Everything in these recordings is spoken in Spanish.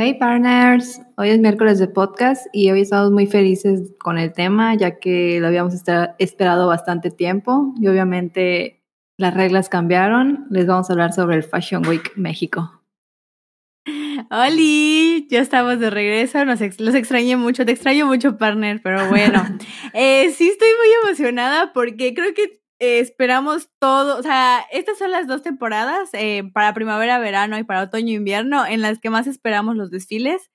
Hey partners, hoy es miércoles de podcast y hoy estamos muy felices con el tema ya que lo habíamos esperado bastante tiempo y obviamente las reglas cambiaron. Les vamos a hablar sobre el Fashion Week México. Oli, ya estamos de regreso, los extrañé mucho, te extraño mucho, partner, pero bueno, eh, sí estoy muy emocionada porque creo que eh, esperamos todo, o sea, estas son las dos temporadas, eh, para primavera, verano y para otoño, invierno, en las que más esperamos los desfiles,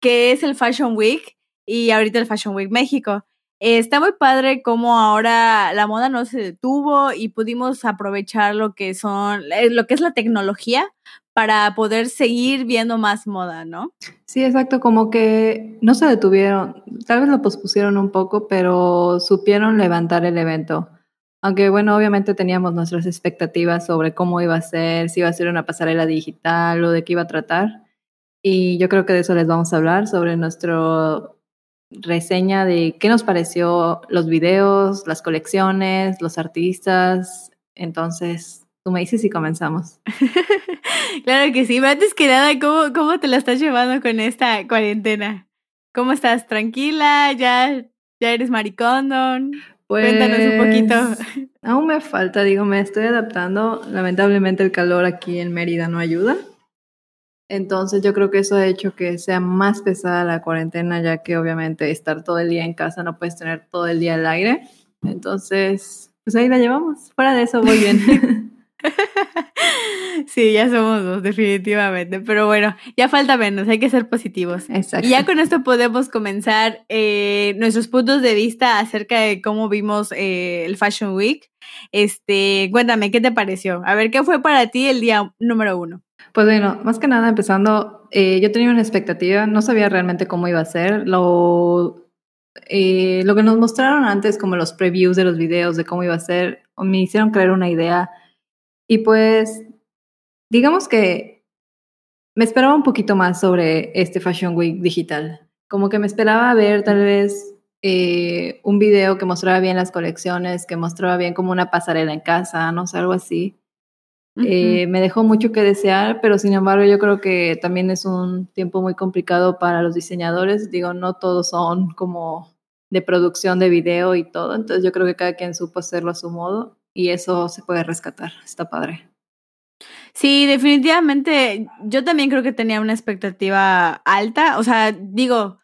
que es el Fashion Week y ahorita el Fashion Week México. está muy padre cómo ahora la moda no se detuvo y pudimos aprovechar lo que son, lo que es la tecnología para poder seguir viendo más moda, ¿no? Sí, exacto, como que no se detuvieron, tal vez lo pospusieron un poco, pero supieron levantar el evento. Aunque bueno, obviamente teníamos nuestras expectativas sobre cómo iba a ser, si iba a ser una pasarela digital o de qué iba a tratar. Y yo creo que de eso les vamos a hablar, sobre nuestra reseña de qué nos pareció los videos, las colecciones, los artistas. Entonces, Tú me dices si comenzamos. claro que sí. Pero antes que nada, ¿cómo, ¿cómo te la estás llevando con esta cuarentena? ¿Cómo estás? ¿Tranquila? ¿Ya, ya eres maricón? Cuéntanos un poquito. Pues, aún me falta, digo, me estoy adaptando. Lamentablemente el calor aquí en Mérida no ayuda. Entonces yo creo que eso ha hecho que sea más pesada la cuarentena, ya que obviamente estar todo el día en casa no puedes tener todo el día el aire. Entonces, pues ahí la llevamos. Fuera de eso, voy bien. Sí, ya somos dos, definitivamente. Pero bueno, ya falta menos, hay que ser positivos. Exacto. Y ya con esto podemos comenzar eh, nuestros puntos de vista acerca de cómo vimos eh, el Fashion Week. Este, cuéntame, ¿qué te pareció? A ver, ¿qué fue para ti el día número uno? Pues bueno, más que nada empezando, eh, yo tenía una expectativa, no sabía realmente cómo iba a ser. Lo, lo que nos mostraron antes, como los previews de los videos de cómo iba a ser, me hicieron creer una idea y pues, digamos que me esperaba un poquito más sobre este Fashion Week digital. Como que me esperaba ver tal vez eh, un video que mostraba bien las colecciones, que mostraba bien como una pasarela en casa, no sé, algo así. Eh, me dejó mucho que desear, pero sin embargo yo creo que también es un tiempo muy complicado para los diseñadores. Digo, no todos son como de producción de video y todo, entonces yo creo que cada quien supo hacerlo a su modo y eso se puede rescatar. Está padre. Sí, definitivamente. Yo también creo que tenía una expectativa alta. O sea, digo,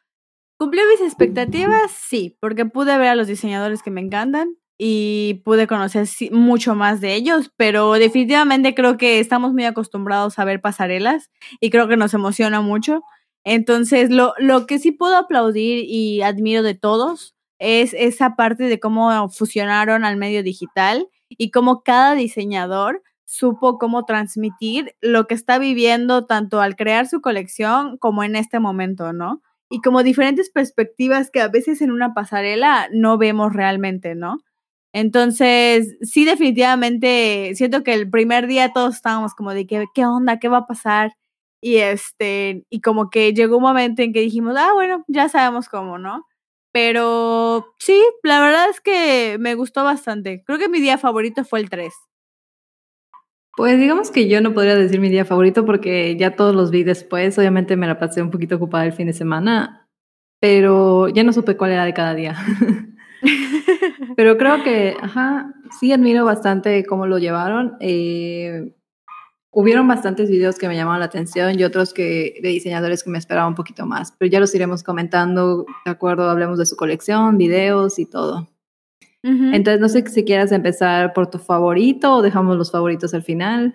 ¿cumplió mis expectativas? Sí, porque pude ver a los diseñadores que me encantan y pude conocer mucho más de ellos, pero definitivamente creo que estamos muy acostumbrados a ver pasarelas y creo que nos emociona mucho. Entonces, lo, lo que sí puedo aplaudir y admiro de todos es esa parte de cómo fusionaron al medio digital y cómo cada diseñador supo cómo transmitir lo que está viviendo tanto al crear su colección como en este momento, ¿no? Y como diferentes perspectivas que a veces en una pasarela no vemos realmente, ¿no? Entonces, sí, definitivamente, siento que el primer día todos estábamos como de que, ¿qué onda? ¿Qué va a pasar? Y este, y como que llegó un momento en que dijimos, ah, bueno, ya sabemos cómo, ¿no? Pero sí, la verdad es que me gustó bastante. Creo que mi día favorito fue el 3. Pues digamos que yo no podría decir mi día favorito porque ya todos los vi después. Obviamente me la pasé un poquito ocupada el fin de semana, pero ya no supe cuál era de cada día. pero creo que, ajá, sí admiro bastante cómo lo llevaron. Eh, Hubieron bastantes videos que me llamaban la atención y otros que de diseñadores que me esperaban un poquito más, pero ya los iremos comentando, de acuerdo, hablemos de su colección, videos y todo. Entonces, no sé si quieras empezar por tu favorito o dejamos los favoritos al final.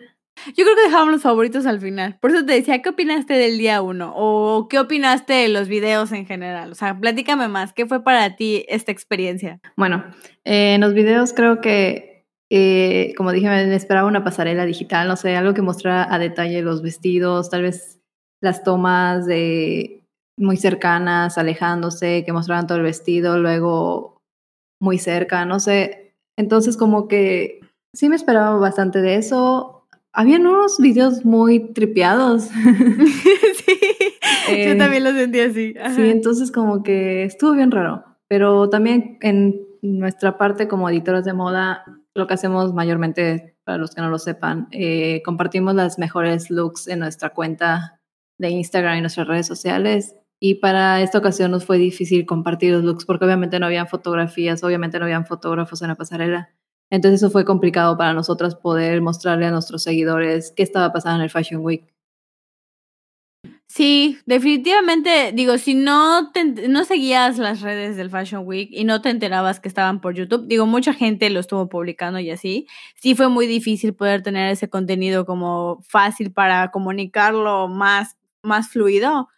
Yo creo que dejamos los favoritos al final. Por eso te decía, ¿qué opinaste del día uno? ¿O qué opinaste de los videos en general? O sea, platícame más. ¿Qué fue para ti esta experiencia? Bueno, eh, en los videos creo que eh, como dije, me esperaba una pasarela digital, no sé, algo que mostrara a detalle los vestidos, tal vez las tomas de muy cercanas, alejándose, que mostraran todo el vestido, luego muy cerca, no sé. Entonces como que sí me esperaba bastante de eso. Habían unos videos muy tripeados. sí, yo Eh, también lo sentí así. Ajá. Sí, entonces como que estuvo bien raro. Pero también en nuestra parte como editoras de moda, lo que hacemos mayormente, para los que no lo sepan, eh, compartimos las mejores looks en nuestra cuenta de Instagram y nuestras redes sociales. Y para esta ocasión nos fue difícil compartir los looks porque obviamente no habían fotografías, obviamente no habían fotógrafos en la pasarela. Entonces eso fue complicado para nosotras poder mostrarle a nuestros seguidores qué estaba pasando en el Fashion Week. Sí, definitivamente, digo, si no, te, no seguías las redes del Fashion Week y no te enterabas que estaban por YouTube, digo, mucha gente lo estuvo publicando y así, sí fue muy difícil poder tener ese contenido como fácil para comunicarlo más, más fluido.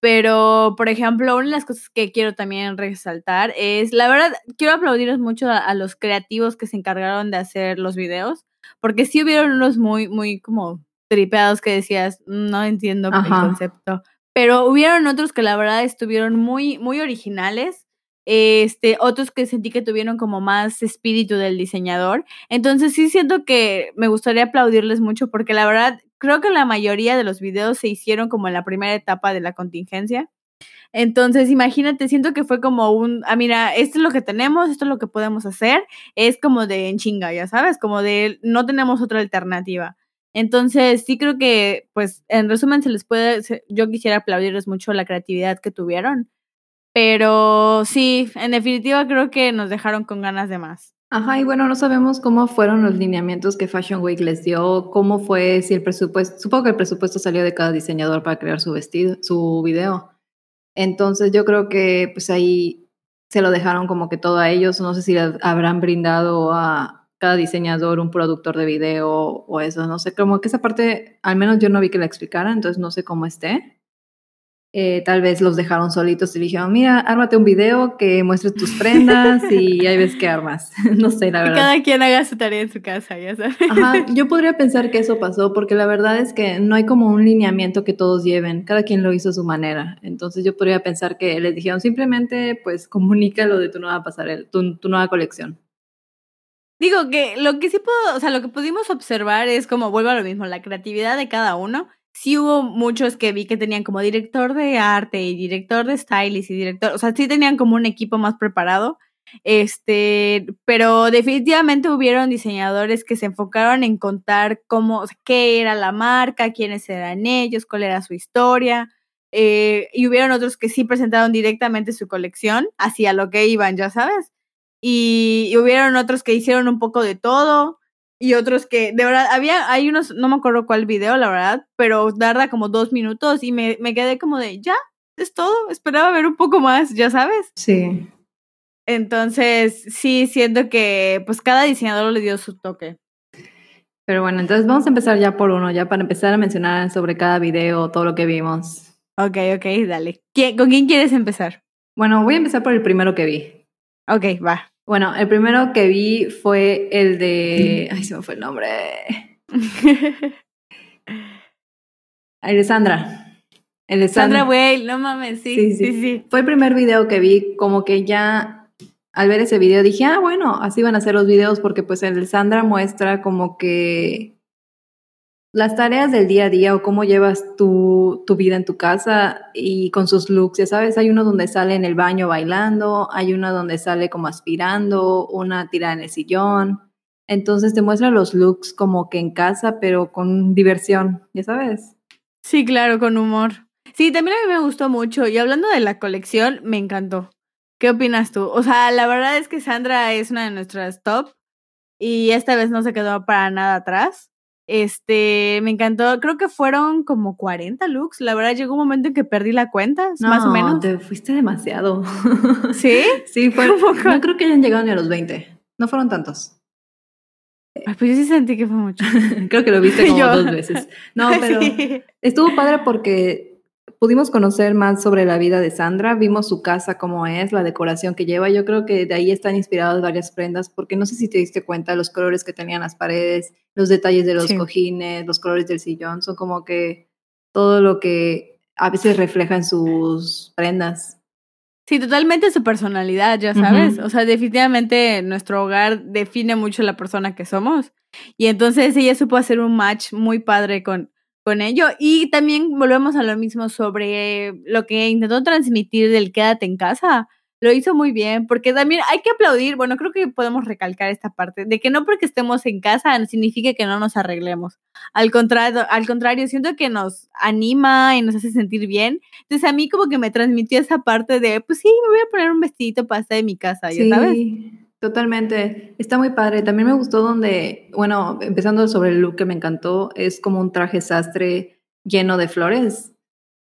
Pero, por ejemplo, una de las cosas que quiero también resaltar es, la verdad, quiero aplaudirles mucho a, a los creativos que se encargaron de hacer los videos, porque sí hubieron unos muy, muy como tripeados que decías, no entiendo el Ajá. concepto. Pero hubieron otros que la verdad estuvieron muy, muy originales. Este, otros que sentí que tuvieron como más espíritu del diseñador. Entonces sí siento que me gustaría aplaudirles mucho porque la verdad creo que la mayoría de los videos se hicieron como en la primera etapa de la contingencia. Entonces, imagínate, siento que fue como un, ah, mira, esto es lo que tenemos, esto es lo que podemos hacer, es como de en chinga, ya sabes, como de no tenemos otra alternativa. Entonces, sí creo que, pues, en resumen, se les puede, yo quisiera aplaudirles mucho la creatividad que tuvieron, pero sí, en definitiva creo que nos dejaron con ganas de más. Ajá, y bueno, no sabemos cómo fueron los lineamientos que Fashion Week les dio, cómo fue, si el presupuesto, supongo que el presupuesto salió de cada diseñador para crear su vestido, su video. Entonces yo creo que pues ahí se lo dejaron como que todo a ellos, no sé si habrán brindado a cada diseñador un productor de video o eso, no sé, como que esa parte, al menos yo no vi que la explicaran, entonces no sé cómo esté. Eh, tal vez los dejaron solitos y dijeron, mira, ármate un video que muestres tus prendas y ahí ves qué armas. no sé, la verdad. cada quien haga su tarea en su casa, ya sabes. Ajá, yo podría pensar que eso pasó porque la verdad es que no hay como un lineamiento que todos lleven, cada quien lo hizo a su manera. Entonces yo podría pensar que les dijeron simplemente pues comunica lo de tu nueva pasarela, tu, tu nueva colección. Digo que lo que sí puedo, o sea, lo que pudimos observar es como, vuelvo a lo mismo, la creatividad de cada uno. Sí hubo muchos que vi que tenían como director de arte y director de stylist y director, o sea, sí tenían como un equipo más preparado. Este, pero definitivamente hubieron diseñadores que se enfocaron en contar cómo, o sea, qué era la marca, quiénes eran ellos, cuál era su historia. Eh, y hubieron otros que sí presentaron directamente su colección hacia lo que iban, ya sabes y, y hubieron otros que hicieron un poco de todo y otros que de verdad había hay unos no me acuerdo cuál video la verdad pero tarda como dos minutos y me, me quedé como de ya es todo esperaba ver un poco más ya sabes Sí. entonces sí siento que pues cada diseñador le dio su toque Pero bueno, entonces vamos a empezar ya por uno, ya para empezar a mencionar sobre cada video, todo lo que vimos. ok ok dale ¿Quién- con quién quieres empezar Bueno, voy a empezar por el primero que vi. Ok va Bueno, el primero que vi fue el de... Ay, se me fue el nombre. El de Sandra. El de Sandra. Weil no mames sí Sí, sí sí. sí, Fue el primer video que vi, como que ya al ver ese video dije, ah, bueno, así van a ser los videos, porque pues el de Sandra muestra como que las tareas del día a día o cómo llevas tu, tu vida en tu casa y con sus looks, ya sabes, hay uno donde sale en el baño bailando, hay uno donde sale como aspirando, una tirada en el sillón. Entonces te muestra los looks como que en casa, pero con diversión, ya sabes. Sí, claro, con humor. Sí, también a mí me gustó mucho. Y hablando de la colección, me encantó. ¿Qué opinas tú? O sea, la verdad es que Sandra es una de nuestras top y esta vez no se quedó para nada atrás. Este, me encantó. Creo que fueron como 40 looks. La verdad llegó un momento en que perdí la cuenta, más o menos. te fuiste demasiado. ¿Sí? Sí, fue, no creo que hayan llegado ni a los 20. No fueron tantos. Ay, pues yo sí sentí que fue mucho. Creo que lo viste como Yo. dos veces. No, pero estuvo padre porque pudimos conocer más sobre la vida de Sandra, vimos su casa cómo es, la decoración que lleva. Yo creo que de ahí están inspiradas varias prendas, porque no sé si te diste cuenta los colores que tenían las paredes, los detalles de los Sí. cojines, los colores del sillón, son como que todo lo que a veces refleja en sus prendas. Sí, totalmente su personalidad, ya sabes. O sea, definitivamente nuestro hogar define mucho la persona que somos. Y entonces ella supo hacer un match muy padre con, con ello. Y también volvemos a lo mismo sobre lo que intentó transmitir del quédate en casa lo hizo muy bien, porque también hay que aplaudir, bueno, creo que podemos recalcar esta parte, de que no porque estemos en casa significa que no nos arreglemos. Al contrario, al contrario, siento que nos anima y nos hace sentir bien. Entonces a mí como que me transmitió esa parte de, pues sí, me voy a poner un vestidito para estar en mi casa, ¿ya sabes? Totalmente, está muy padre. También me gustó donde, bueno, empezando sobre el look que me encantó, es como un traje sastre lleno de flores.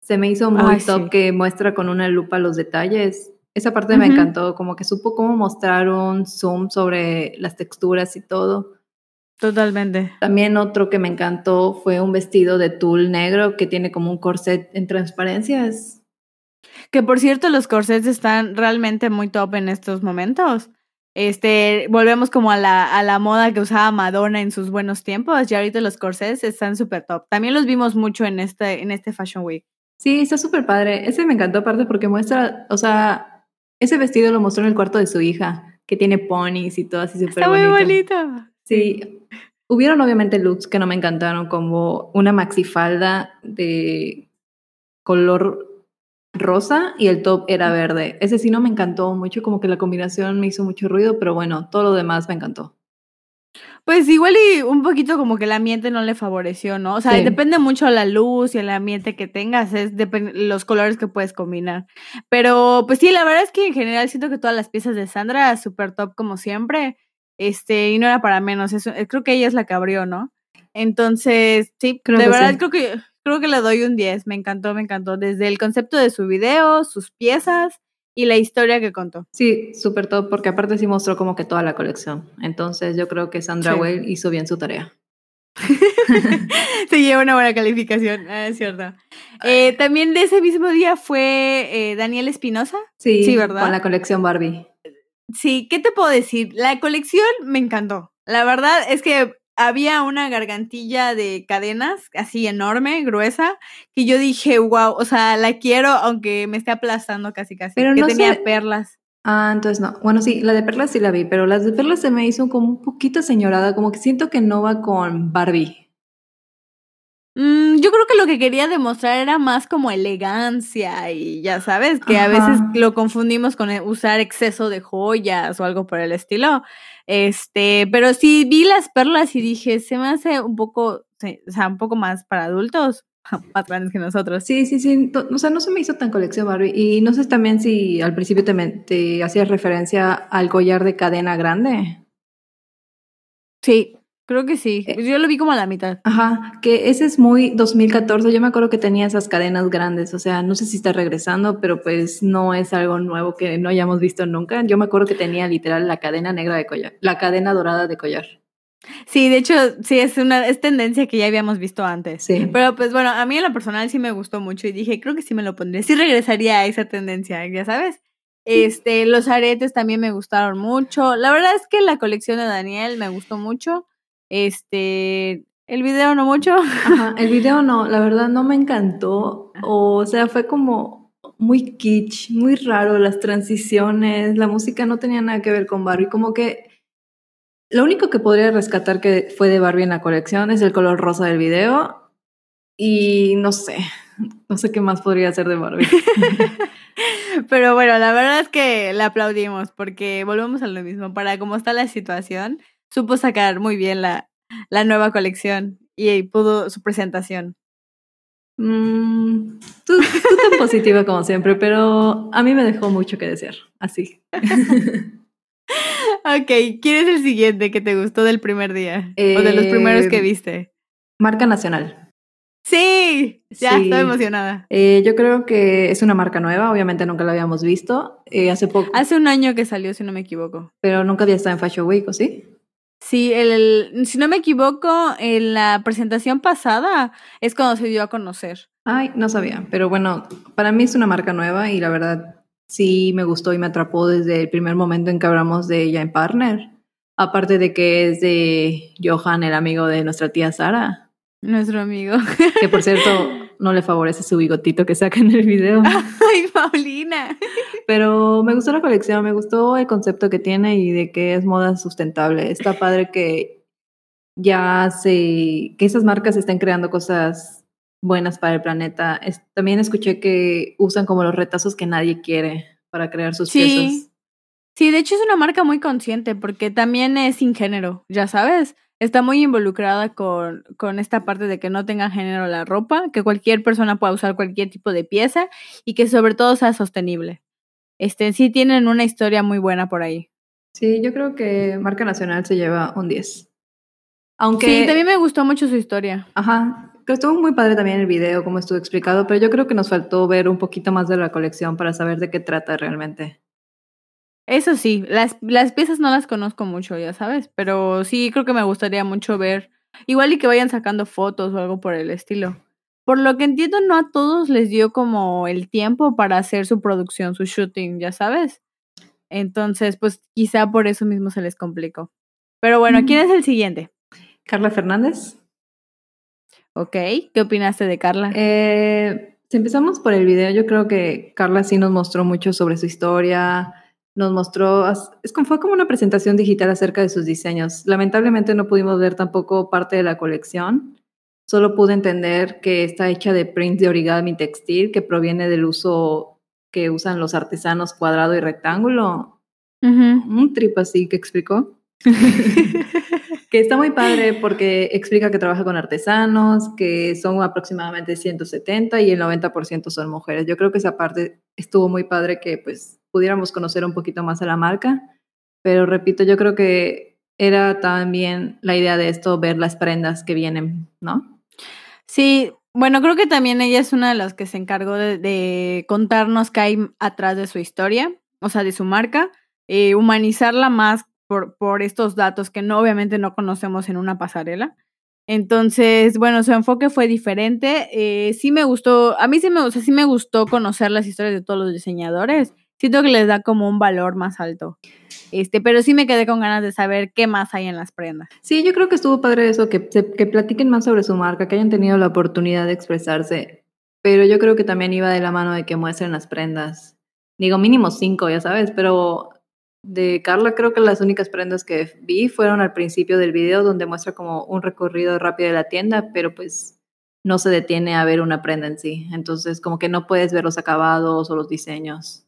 Se me hizo muy top que muestra con una lupa los detalles esa parte me encantó, como que supo cómo mostrar un zoom sobre las texturas y todo. Totalmente. También otro que me encantó fue un vestido de tul negro que tiene como un corset en transparencias. Que por cierto, los corsets están realmente muy top en estos momentos. Este, volvemos como a la, a la moda que usaba Madonna en sus buenos tiempos y ahorita los corsets están súper top. También los vimos mucho en este, en este Fashion Week. Sí, está súper padre. Ese me encantó aparte porque muestra, o sea, ese vestido lo mostró en el cuarto de su hija, que tiene ponis y todo así súper bonito. Está muy bonito. Sí. Hubieron obviamente looks que no me encantaron, como una maxifalda de color rosa y el top era verde. Ese sí no me encantó mucho, como que la combinación me hizo mucho ruido, pero bueno, todo lo demás me encantó. Pues igual y un poquito como que el ambiente no le favoreció, ¿no? O sea, depende mucho de la luz y el ambiente que tengas, es los colores que puedes combinar. Pero pues sí, la verdad es que en general siento que todas las piezas de Sandra super top como siempre. Este, y no era para menos, eso, creo que ella es la que abrió, ¿no? Entonces, sí, de verdad creo que creo que le doy un 10, me encantó, me encantó desde el concepto de su video, sus piezas y la historia que contó. Sí, súper todo, porque aparte sí mostró como que toda la colección. Entonces yo creo que Sandra Whale hizo bien su tarea. Se lleva una buena calificación, ah, es cierto. Eh, también de ese mismo día fue eh, Daniel Espinosa. Sí, sí, ¿verdad? Con la colección Barbie. Sí, ¿qué te puedo decir? La colección me encantó. La verdad es que había una gargantilla de cadenas así enorme, gruesa, que yo dije, wow, o sea, la quiero aunque me esté aplastando casi casi. Pero que tenía perlas. Ah, entonces no. Bueno, sí, la de perlas sí la vi, pero las de perlas se me hizo como un poquito señorada, como que siento que no va con Barbie. Mm, yo creo que lo que quería demostrar era más como elegancia y ya sabes, que a veces lo confundimos con usar exceso de joyas o algo por el estilo. Este, pero sí vi las perlas y dije, se me hace un poco, o sea, un poco más para adultos, más grandes que nosotros. Sí, sí, sí. O sea, no se me hizo tan colección Barbie. Y no sé también si al principio te, te hacías referencia al collar de cadena grande. Sí, Creo que sí. Eh, yo lo vi como a la mitad. Ajá, que ese es muy 2014. Yo me acuerdo que tenía esas cadenas grandes. O sea, no sé si está regresando, pero pues no es algo nuevo que no hayamos visto nunca. Yo me acuerdo que tenía literal la cadena negra de collar, la cadena dorada de collar. Sí, de hecho, sí, es una es tendencia que ya habíamos visto antes. Sí. Pero pues bueno, a mí en lo personal sí me gustó mucho y dije, creo que sí me lo pondré. Sí regresaría a esa tendencia, ya sabes. Este, los aretes también me gustaron mucho. La verdad es que la colección de Daniel me gustó mucho. Este, el video no mucho. Ajá, el video no, la verdad no me encantó. O sea, fue como muy kitsch, muy raro las transiciones, la música no tenía nada que ver con Barbie, como que lo único que podría rescatar que fue de Barbie en la colección es el color rosa del video y no sé, no sé qué más podría ser de Barbie. Pero bueno, la verdad es que le aplaudimos porque volvemos a lo mismo. Para cómo está la situación, supo sacar muy bien la, la nueva colección y pudo su presentación. Mm, tú, tan positiva como siempre, pero a mí me dejó mucho que desear, así. ok, ¿quién es el siguiente que te gustó del primer día? o de los primeros que eh, viste. Marca nacional. Sí, ya estoy emocionada. Eh, yo creo que es una marca nueva, obviamente nunca la habíamos visto. Eh, hace poco. Hace un año que salió, si no me equivoco. Pero nunca había estado en Fashion Week, ¿o sí? Sí, el, si no me equivoco, en la presentación pasada es cuando se dio a conocer. Ay, no sabía, pero bueno, para mí es una marca nueva y la verdad sí me gustó y me atrapó desde el primer momento en que hablamos de ella en Partner. Aparte de que es de Johan, el amigo de nuestra tía Sara. Nuestro amigo. Que por cierto, no le favorece su bigotito que saca en el video. Ay, Paulina. Pero me gustó la colección, me gustó el concepto que tiene y de que es moda sustentable. Está padre que ya se, que esas marcas estén creando cosas buenas para el planeta. también escuché que usan como los retazos que nadie quiere para crear sus piezas. Sí, de hecho es una marca muy consciente porque también es sin género, ya sabes. Está muy involucrada con, con esta parte de que no tenga género la ropa, que cualquier persona pueda usar cualquier tipo de pieza y que sobre todo sea sostenible. Este, sí tienen una historia muy buena por ahí. Sí, yo creo que Marca Nacional se lleva un 10. Aunque... Sí, también me gustó mucho su historia. Ajá, que estuvo muy padre también el video, como estuvo explicado, pero yo creo que nos faltó ver un poquito más de la colección para saber de qué trata realmente. Eso sí, las, las piezas no las conozco mucho, ya sabes, pero sí creo que me gustaría mucho ver, igual y que vayan sacando fotos o algo por el estilo. Por lo que entiendo, no a todos les dio como el tiempo para hacer su producción, su shooting, ya sabes. Entonces, pues quizá por eso mismo se les complicó. Pero bueno, ¿quién es el siguiente? Carla Fernández. Ok, ¿qué opinaste de Carla? Eh, si empezamos por el video, yo creo que Carla sí nos mostró mucho sobre su historia, nos mostró, es como, fue como una presentación digital acerca de sus diseños. Lamentablemente no pudimos ver tampoco parte de la colección, solo pude entender que está hecha de prints de origami textil que proviene del uso que usan los artesanos cuadrado y rectángulo. Un trip así que explicó. que está muy padre porque explica que trabaja con artesanos, que son aproximadamente 170 y el 90% son mujeres. Yo creo que esa parte estuvo muy padre que pues pudiéramos conocer un poquito más a la marca, pero repito, yo creo que era también la idea de esto, ver las prendas que vienen, ¿no? Sí, bueno, creo que también ella es una de las que se encargó de, contarnos qué hay atrás de su historia, o sea, de su marca, eh, humanizarla más por, por estos datos que no, obviamente no conocemos en una pasarela. Entonces, bueno, su enfoque fue diferente. Eh, sí me gustó, a mí sí me, o sí me gustó conocer las historias de todos los diseñadores siento que les da como un valor más alto. Este, pero sí me quedé con ganas de saber qué más hay en las prendas. Sí, yo creo que estuvo padre eso, que, que platiquen más sobre su marca, que hayan tenido la oportunidad de expresarse. Pero yo creo que también iba de la mano de que muestren las prendas. Digo, mínimo cinco, ya sabes, pero de Carla creo que las únicas prendas que vi fueron al principio del video donde muestra como un recorrido rápido de la tienda, pero pues no se detiene a ver una prenda en sí. Entonces como que no puedes ver los acabados o los diseños.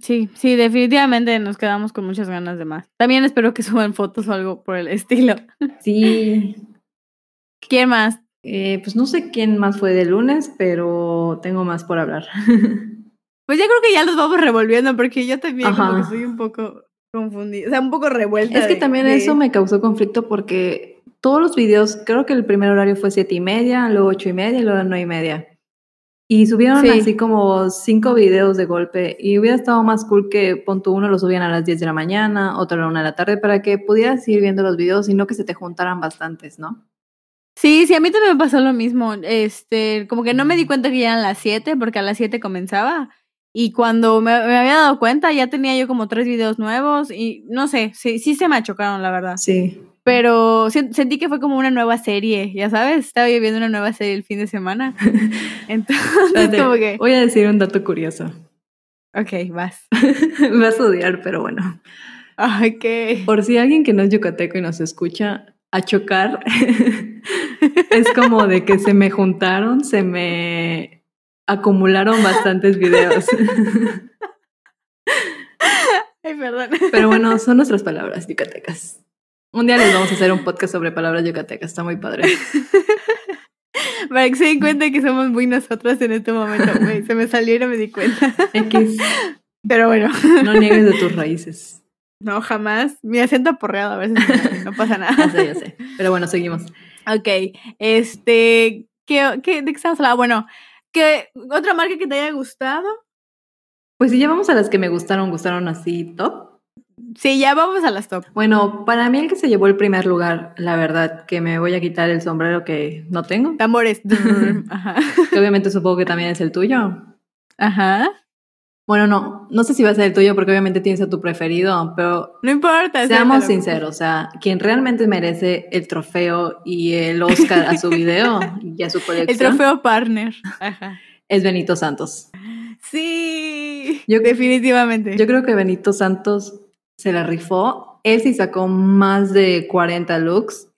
Sí, sí, definitivamente nos quedamos con muchas ganas de más. También espero que suban fotos o algo por el estilo. Sí. ¿Quién más? Eh, pues no sé quién más fue de lunes, pero tengo más por hablar. Pues ya creo que ya los vamos revolviendo porque yo también como que soy un poco confundida, o sea, un poco revuelta. Es que también eso me causó conflicto porque todos los videos, creo que el primer horario fue siete y media, luego ocho y media y luego nueve y media. Y subieron así como cinco videos de golpe y hubiera estado más cool que punto uno lo subían a las 10 de la mañana, otro a la una de la tarde para que pudieras ir viendo los videos y no que se te juntaran bastantes, ¿no? Sí, sí, a mí también me pasó lo mismo. Este, como que no me di cuenta que ya eran las 7 porque a las 7 comenzaba. Y cuando me, me, había dado cuenta ya tenía yo como tres videos nuevos y no sé, sí, sí se me chocaron, la verdad. Sí. Pero sentí que fue como una nueva serie, ya sabes, estaba viendo una nueva serie el fin de semana. Entonces, como que... Voy a decir un dato curioso. Ok, vas. vas a odiar, pero bueno. Ok. Por si alguien que no es yucateco y nos escucha, a chocar es como de que se me juntaron, se me acumularon bastantes videos. Ay, perdón. Pero bueno, son nuestras palabras yucatecas. Un día les vamos a hacer un podcast sobre palabras yucatecas, está muy padre. Para que se den cuenta que somos muy nosotras en este momento, Se me salió y no me di cuenta. X. Pero bueno. No niegues de tus raíces. No, jamás. Mi acento aporreado a veces no pasa nada. Ya sé, ya sé. Pero bueno, seguimos. Ok. Este. ¿qué, qué, ¿De qué estamos hablando? Bueno, ¿qué, ¿otra marca que te haya gustado? Pues si ya vamos a las que me gustaron, gustaron así top. Sí, ya vamos a las top. Bueno, para mí el que se llevó el primer lugar, la verdad, que me voy a quitar el sombrero que no tengo. Tambores. Ajá. Que obviamente supongo que también es el tuyo. Ajá. Bueno, no. no sé si va a ser el tuyo porque obviamente tienes a tu preferido, pero No importa. seamos sinceros, o sea, quien realmente merece el trofeo y el Oscar a su video y a su El colección trofeo partner. Ajá. es Benito Santos. Sí. Yo- definitivamente. Yo creo que Benito Santos se la rifó. Él sí sacó más de 40 looks.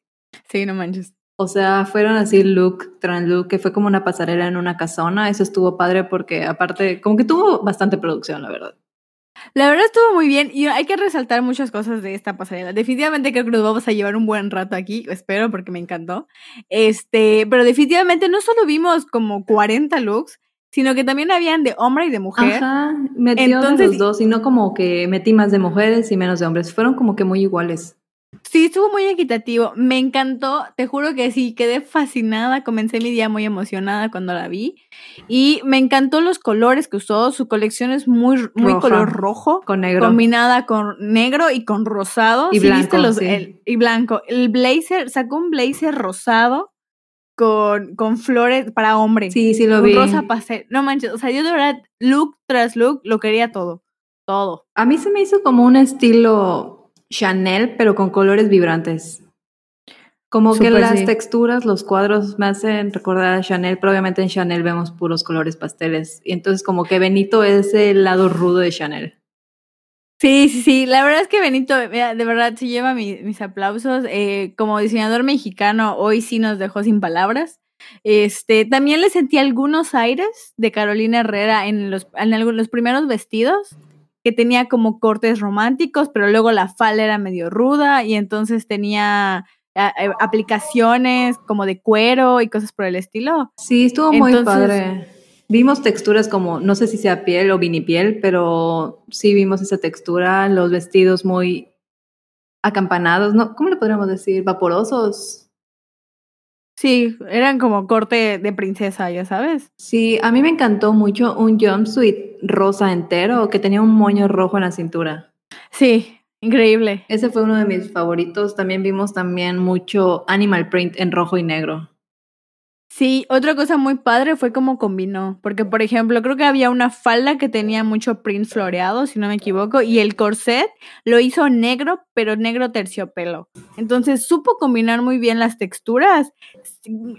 Sí, no manches. O sea, fueron así look, tras look, que fue como una pasarela en una casona. Eso estuvo padre porque aparte, como que tuvo bastante producción, la verdad. La verdad estuvo muy bien y hay que resaltar muchas cosas de esta pasarela. Definitivamente creo que nos vamos a llevar un buen rato aquí, espero porque me encantó. Este, pero definitivamente no solo vimos como 40 looks, sino que también habían de hombre y de mujer. Ajá, metió Entonces- de los dos y no como que metí más de mujeres y menos de hombres. Fueron como que muy iguales. Sí, estuvo muy equitativo. Me encantó, te juro que sí, quedé fascinada. Comencé mi día muy emocionada cuando la vi. Y me encantó los colores que usó. Su colección es muy, muy Roja. color rojo. Con negro. Combinada con negro y con rosado. Y Sí, blanco, viste los- sí. el- y blanco. El blazer, sacó un blazer rosado con, con flores para hombre. Sí, sí lo vi. rosa pastel. No manches, o sea, yo de verdad, look tras look, lo quería todo. Todo. A mí se me hizo como un estilo Chanel, pero con colores vibrantes. Como que las sí. texturas, los cuadros me hacen recordar a Chanel, pero obviamente en Chanel vemos puros colores pasteles. Y entonces como que Benito es el lado rudo de Chanel. Sí, sí, sí. La verdad es que Benito, de verdad, se lleva mi- mis aplausos. Eh, como diseñador mexicano, hoy sí nos dejó sin palabras. Este, también le sentí algunos aires de Carolina Herrera en los, en algu- los primeros vestidos, que tenía como cortes románticos, pero luego la falda era medio ruda y entonces tenía a- a- aplicaciones como de cuero y cosas por el estilo. Sí, estuvo muy Entonces- padre. Vimos texturas como, no sé si sea piel o vinipiel, pero sí vimos esa textura, los vestidos muy acampanados, ¿no? ¿Cómo le podríamos decir? Vaporosos. Sí, eran como corte de princesa, ya sabes. Sí, a mí me encantó mucho un jumpsuit rosa entero que tenía un moño rojo en la cintura. Sí, increíble. Ese fue uno de mis favoritos. También vimos también mucho animal print en rojo y negro. Sí, otra cosa muy padre fue cómo combinó, porque por ejemplo, creo que había una falda que tenía mucho print floreado, si no me equivoco, y el corset lo hizo negro, pero negro terciopelo. Entonces supo combinar muy bien las texturas,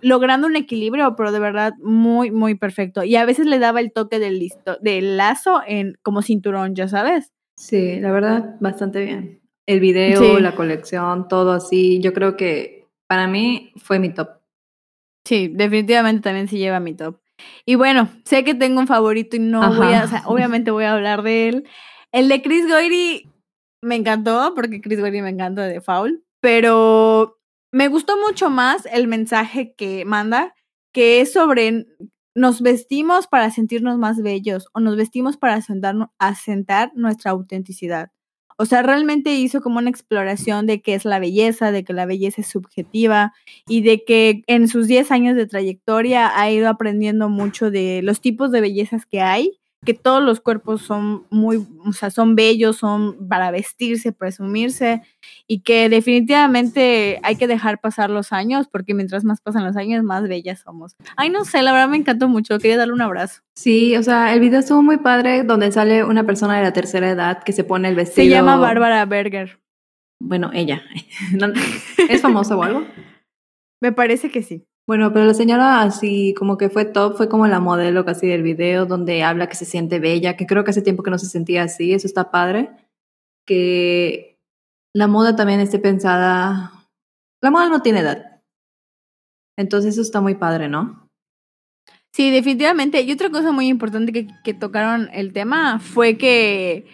logrando un equilibrio, pero de verdad muy, muy perfecto. Y a veces le daba el toque del, listo, del lazo en como cinturón, ya sabes. Sí, la verdad, bastante bien. El video, Sí. la colección, todo así. Yo creo que para mí fue mi top. Sí, definitivamente también se lleva mi top. Y bueno, sé que tengo un favorito y no voy a, o sea, obviamente voy a hablar de él. El de Chris Goyri me encantó, porque Chris Goyri me encanta de Foul, pero me gustó mucho más el mensaje que manda, que es sobre nos vestimos para sentirnos más bellos o nos vestimos para asentar, asentar nuestra autenticidad. O sea, realmente hizo como una exploración de qué es la belleza, de que la belleza es subjetiva y de que en sus 10 años de trayectoria ha ido aprendiendo mucho de los tipos de bellezas que hay, que todos los cuerpos son muy, o sea, son bellos, son para vestirse, presumirse y que definitivamente hay que dejar pasar los años porque mientras más pasan los años, más bellas somos. Ay, no sé, la verdad me encantó mucho, quería darle un abrazo. Sí, o sea, el video estuvo muy padre donde sale una persona de la tercera edad que se pone el vestido. Se llama Bárbara Berger. Bueno, ella. ¿Es famosa o algo? Me parece que sí. Bueno, pero la señora así como que fue top, fue como la modelo casi del video, donde habla que se siente bella, que creo que hace tiempo que no se sentía así, eso está padre. Que la moda también esté pensada, la moda no tiene edad. Entonces eso está muy padre, ¿no? Sí, definitivamente. Y otra cosa muy importante que, que tocaron el tema fue que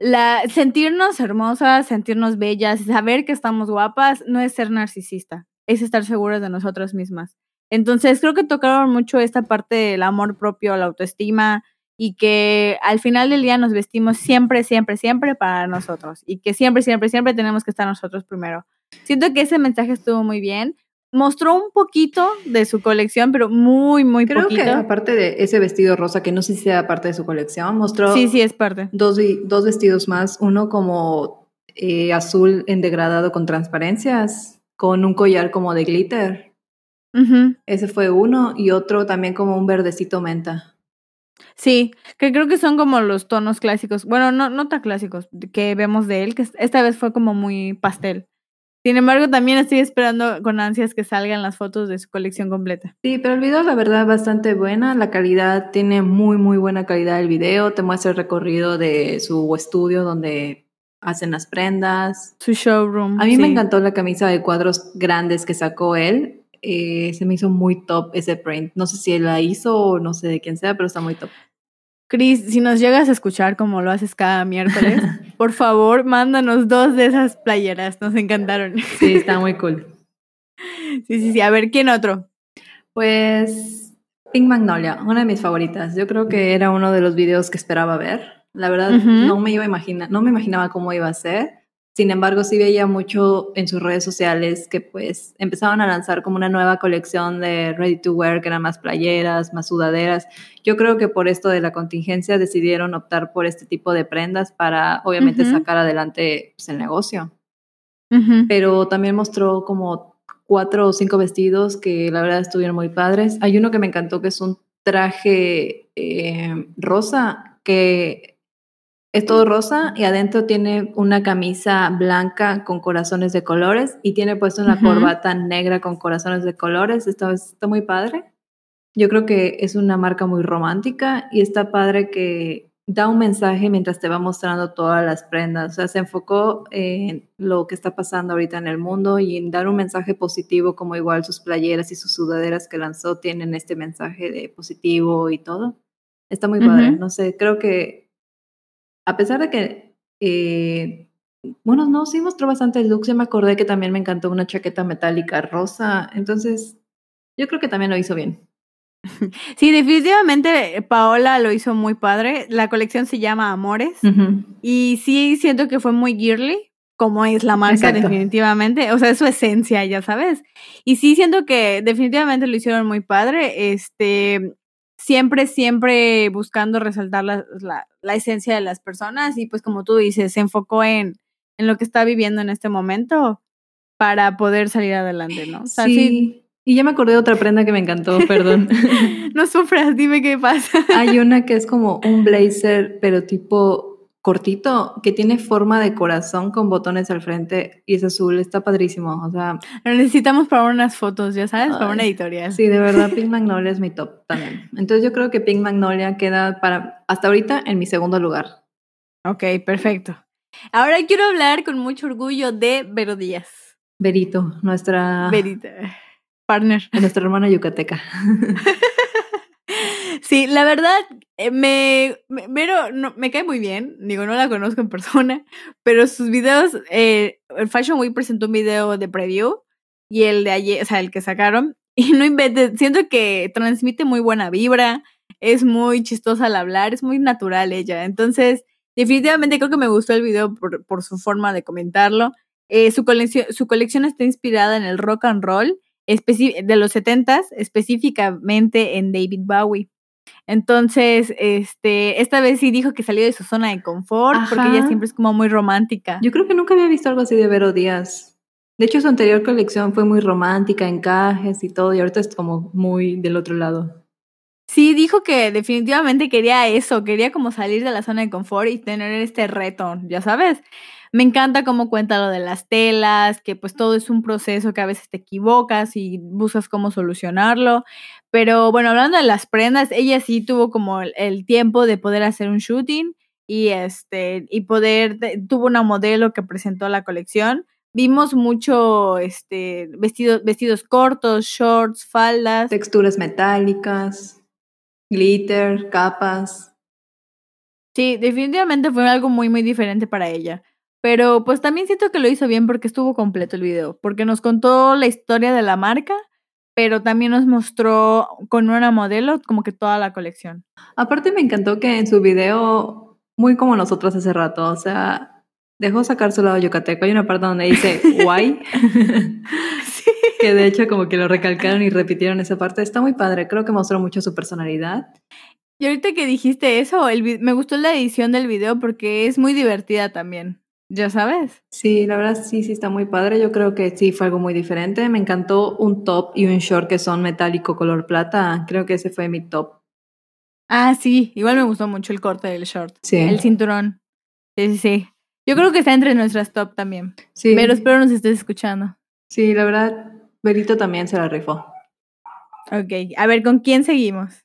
la, sentirnos hermosas, sentirnos bellas, saber que estamos guapas, no es ser narcisista, es estar seguras de nosotras mismas. Entonces creo que tocaron mucho esta parte del amor propio, la autoestima y que al final del día nos vestimos siempre, siempre, siempre para nosotros y que siempre, siempre, siempre tenemos que estar nosotros primero. Siento que ese mensaje estuvo muy bien. Mostró un poquito de su colección, pero muy, muy Creo poquito. que aparte de ese vestido rosa, que no sé si sea parte de su colección, mostró Sí, sí, es parte. dos, dos vestidos más, uno como eh, azul en degradado con transparencias, con un collar como de glitter. Ese fue uno y otro también como un verdecito menta. Sí, que creo que son como los tonos clásicos, bueno, no, no tan clásicos que vemos de él, que esta vez fue como muy pastel. Sin embargo, también estoy esperando con ansias que salgan las fotos de su colección completa. Sí, pero el video la verdad bastante buena, la calidad tiene muy muy buena calidad el video, te muestra el recorrido de su estudio donde hacen las prendas. Su showroom. A mí me encantó la camisa de cuadros grandes que sacó él. Eh, se me hizo muy top ese print. No sé si él la hizo o no sé de quién sea, pero está muy top. Cris, si nos llegas a escuchar como lo haces cada miércoles, por favor, mándanos dos de esas playeras. Nos encantaron. Sí, está muy cool. Sí, sí, sí. A ver, ¿quién otro? Pues Pink Magnolia, una de mis favoritas. Yo creo que era uno de los videos que esperaba ver. La verdad, no me iba a imaginar, no me imaginaba cómo iba a ser. Sin embargo, sí veía mucho en sus redes sociales que pues empezaban a lanzar como una nueva colección de ready to wear, que eran más playeras, más sudaderas. Yo creo que por esto de la contingencia decidieron optar por este tipo de prendas para obviamente sacar adelante pues, el negocio. Pero también mostró como cuatro o cinco vestidos que la verdad estuvieron muy padres. Hay uno que me encantó que es un traje eh, rosa que es todo rosa y adentro tiene una camisa blanca con corazones de colores y tiene puesto una corbata negra con corazones de colores. Está, está muy padre. Yo creo que es una marca muy romántica y está padre que da un mensaje mientras te va mostrando todas las prendas. O sea, se enfocó en lo que está pasando ahorita en el mundo y en dar un mensaje positivo, como igual sus playeras y sus sudaderas que lanzó tienen este mensaje de positivo y todo. Está muy padre. No sé, creo que a pesar de que, eh, bueno, no, sí mostró bastante looks, ya me acordé que también me encantó una chaqueta metálica rosa, entonces yo creo que también lo hizo bien. Sí, definitivamente Paola lo hizo muy padre. La colección se llama Amores y sí siento que fue muy girly, como es la marca definitivamente, o sea, es su esencia, ya sabes. Y sí siento que definitivamente lo hicieron muy padre. Este, siempre, siempre buscando resaltar la, la, esencia de las personas y pues como tú dices, se enfocó en, en lo que está viviendo en este momento para poder salir adelante, ¿no? sí. Y ya me acordé de otra prenda que me encantó, perdón. no sufras, dime qué pasa. Hay una que es como un blazer, pero tipo cortito que tiene forma de corazón con botones al frente y es azul, está padrísimo, o sea... Lo necesitamos para unas fotos, ya sabes, para una editorial. Sí, de verdad, Pink Magnolia es mi top también. Entonces yo creo que Pink Magnolia queda para, hasta ahorita, en mi segundo lugar. Ok, perfecto. Ahora quiero hablar con mucho orgullo de Vero Díaz. Verito, nuestra... Verita, partner. Nuestra hermana yucateca. Sí, la verdad, eh, me, pero no, me cae muy bien. Digo, no la conozco en persona, pero sus videos, eh, el Fashion Week presentó un video de preview y el de ayer, o sea, el que sacaron, y no siento que transmite muy buena vibra, es muy chistosa al hablar, es muy natural ella. Entonces, definitivamente creo que me gustó el video por, por su forma de comentarlo. Eh, su, colección, su colección está inspirada en el rock and roll de los 70 específicamente en David Bowie. Entonces, este, esta vez sí dijo que salió de su zona de confort, porque ella siempre es como muy romántica. Yo creo que nunca había visto algo así de Vero Díaz. De hecho, su anterior colección fue muy romántica, encajes y todo, y ahorita es como muy del otro lado. Sí, dijo que definitivamente quería eso, quería como salir de la zona de confort y tener este reto, ya sabes. Me encanta cómo cuenta lo de las telas, que pues todo es un proceso que a veces te equivocas y buscas cómo solucionarlo. Pero bueno, hablando de las prendas, ella sí tuvo como el, tiempo de poder hacer un shooting y este y poder tuvo una modelo que presentó la colección. Vimos mucho este vestidos vestidos cortos, shorts, faldas, texturas metálicas, glitter, capas. Sí, definitivamente fue algo muy muy diferente para ella. Pero pues también siento que lo hizo bien porque estuvo completo el video, porque nos contó la historia de la marca, pero también nos mostró con una modelo como que toda la colección. Aparte me encantó que en su video, muy como nosotros hace rato, o sea, dejó sacar su lado yucateco. Hay una parte donde dice guay. Que de hecho como que lo recalcaron y repitieron esa parte. Está muy padre, creo que mostró mucho su personalidad. Y ahorita que dijiste eso, el, me gustó la edición del video porque es muy divertida también. Ya sabes. Sí, la verdad sí, sí está muy padre. Yo creo que sí fue algo muy diferente. Me encantó un top y un short que son metálico color plata. Creo que ese fue mi top. Ah, sí, igual me gustó mucho el corte del short. Sí. El cinturón. Sí, sí, sí. Yo creo que está entre nuestras top también. Sí, Pero espero nos estés escuchando. sí, la verdad, Berito también se la rifó. Ok, a ver, ¿con quién seguimos?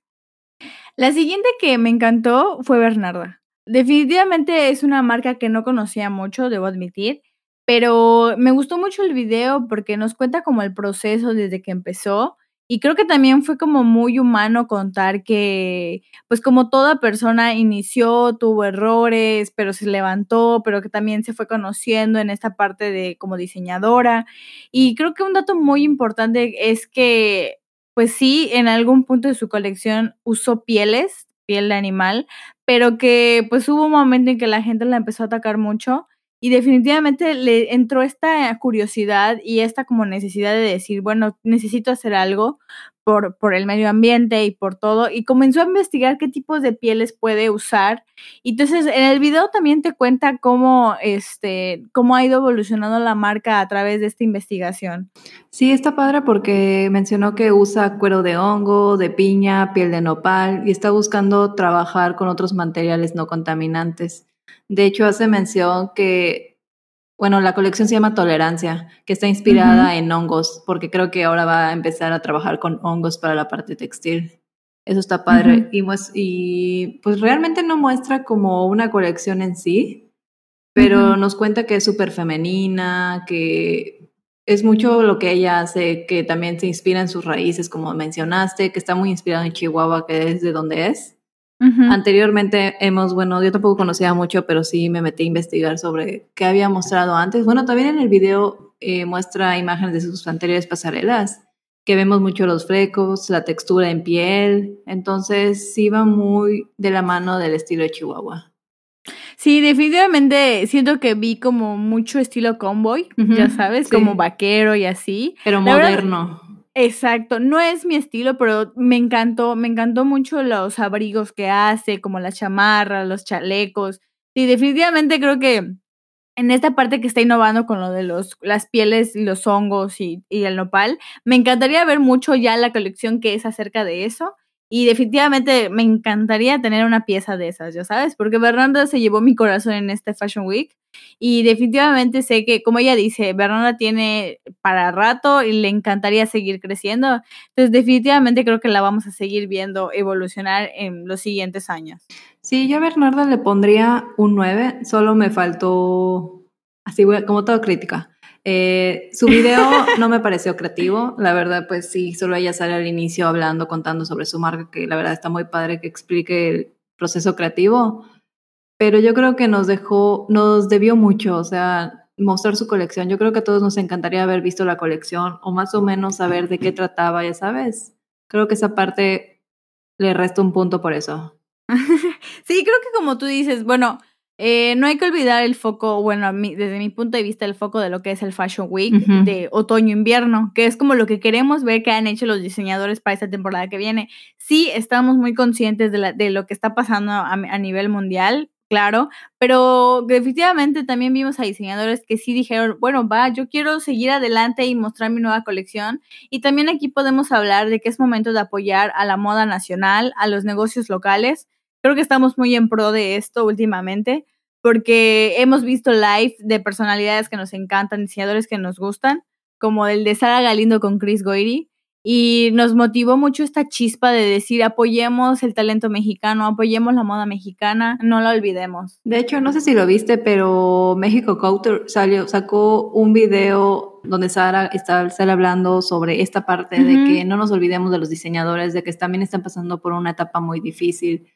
La siguiente que me encantó fue Bernarda. Definitivamente es una marca que no conocía mucho, debo admitir, pero me gustó mucho el video porque nos cuenta como el proceso desde que empezó y creo que también fue como muy humano contar que, pues como toda persona inició, tuvo errores, pero se levantó, pero que también se fue conociendo en esta parte de como diseñadora. Y creo que un dato muy importante es que pues sí, en algún punto de su colección usó pieles, piel de animal, pero que pues hubo un momento en que la gente la empezó a atacar mucho y definitivamente le entró esta curiosidad y esta como necesidad de decir, bueno, necesito hacer algo por, por el medio ambiente y por todo, y comenzó a investigar qué tipos de pieles puede usar. Y entonces en el video también te cuenta cómo, este, cómo ha ido evolucionando la marca a través de esta investigación. Sí, está padre porque mencionó que usa cuero de hongo, de piña, piel de nopal y está buscando trabajar con otros materiales no contaminantes. De hecho, hace mención que, bueno, la colección se llama Tolerancia, que está inspirada en hongos, porque creo que ahora va a empezar a trabajar con hongos para la parte textil. Eso está padre. Y, mues- y pues realmente no muestra como una colección en sí, pero nos cuenta que es súper femenina, que es mucho lo que ella hace, que también se inspira en sus raíces, como mencionaste, que está muy inspirada en Chihuahua, que es de donde es. Anteriormente hemos, bueno, yo tampoco conocía mucho, pero sí me metí a investigar sobre qué había mostrado antes. Bueno, también en el video eh, muestra imágenes de sus anteriores pasarelas, que vemos mucho los flecos, la textura en piel. Entonces sí va muy de la mano del estilo de Chihuahua. Sí, definitivamente siento que vi como mucho estilo convoy, ya sabes, sí. como vaquero y así. Pero La verdad- moderno. Exacto, no es mi estilo, pero me encantó, me encantó mucho los abrigos que hace, como las chamarras, los chalecos. Sí, definitivamente creo que en esta parte que está innovando con lo de los, las pieles, y los hongos y, y el nopal, me encantaría ver mucho ya la colección que es acerca de eso. Y definitivamente me encantaría tener una pieza de esas, ya sabes, porque Bernarda se llevó mi corazón en este Fashion Week. Y definitivamente sé que, como ella dice, Bernarda tiene para rato y le encantaría seguir creciendo. Entonces, definitivamente creo que la vamos a seguir viendo evolucionar en los siguientes años. Sí, yo a Bernarda le pondría un 9, solo me faltó, así como toda crítica. Eh, su video no me pareció creativo, la verdad, pues sí, solo ella sale al inicio hablando, contando sobre su marca, que la verdad está muy padre que explique el proceso creativo, pero yo creo que nos dejó, nos debió mucho, o sea, mostrar su colección. Yo creo que a todos nos encantaría haber visto la colección o más o menos saber de qué trataba, ya sabes. Creo que esa parte le resta un punto por eso. Sí, creo que como tú dices, bueno, eh, no hay que olvidar el foco, bueno, mí- desde mi punto de vista, el foco de lo que es el Fashion Week de otoño-invierno, que es como lo que queremos ver que han hecho los diseñadores para esta temporada que viene. Sí, estamos muy conscientes de, la- de lo que está pasando a, a nivel mundial, claro, pero definitivamente también vimos a diseñadores que sí dijeron, bueno, va, yo quiero seguir adelante y mostrar mi nueva colección. Y también aquí podemos hablar de que es momento de apoyar a la moda nacional, a los negocios locales. Creo que estamos muy en pro de esto últimamente porque hemos visto live de personalidades que nos encantan, diseñadores que nos gustan, como el de Sara Galindo con Chris Goiri. Y nos motivó mucho esta chispa de decir apoyemos el talento mexicano, apoyemos la moda mexicana, no la olvidemos. De hecho, no sé si lo viste, pero México Couture salió, sacó un video donde Sara está, sale hablando sobre esta parte de que no nos olvidemos de los diseñadores, de que también están pasando por una etapa muy difícil.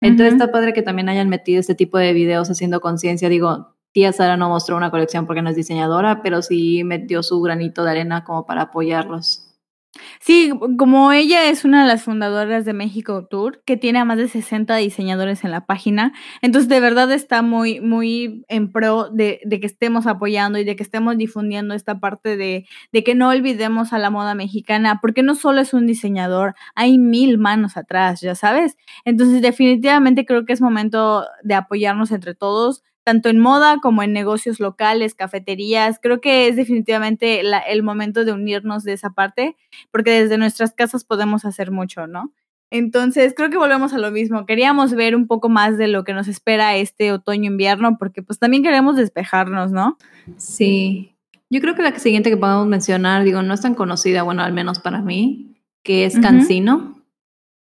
Entonces está padre que también hayan metido este tipo de videos haciendo conciencia. Digo, tía Sara no mostró una colección porque no es diseñadora, pero sí metió su granito de arena como para apoyarlos. Sí, como ella es una de las fundadoras de México Tour, que tiene a más de 60 diseñadores en la página, entonces de verdad está muy, muy en pro de, de que estemos apoyando y de que estemos difundiendo esta parte de, de que no olvidemos a la moda mexicana, porque no solo es un diseñador, hay mil manos atrás, ya sabes. Entonces definitivamente creo que es momento de apoyarnos entre todos tanto en moda como en negocios locales, cafeterías. Creo que es definitivamente la- el momento de unirnos de esa parte, porque desde nuestras casas podemos hacer mucho, ¿no? Entonces, creo que volvemos a lo mismo. Queríamos ver un poco más de lo que nos espera este otoño-invierno, porque pues también queremos despejarnos, ¿no? Sí. Yo creo que la siguiente que podemos mencionar, digo, no es tan conocida, bueno, al menos para mí, que es Cancino. Mm,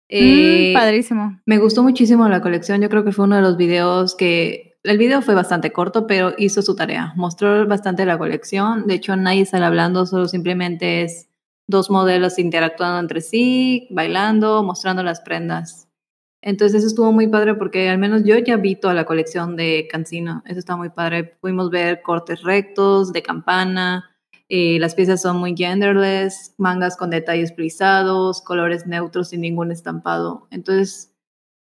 eh, padrísimo. Me gustó muchísimo la colección. Yo creo que fue uno de los videos que. El video fue bastante corto, pero hizo su tarea. Mostró bastante la colección. De hecho, nadie sale hablando, solo simplemente es dos modelos interactuando entre sí, bailando, mostrando las prendas. Entonces eso estuvo muy padre porque al menos yo ya vi toda la colección de Cancino. Eso está muy padre. Pudimos ver cortes rectos, de campana. Eh, las piezas son muy genderless, mangas con detalles frisados, colores neutros sin ningún estampado. Entonces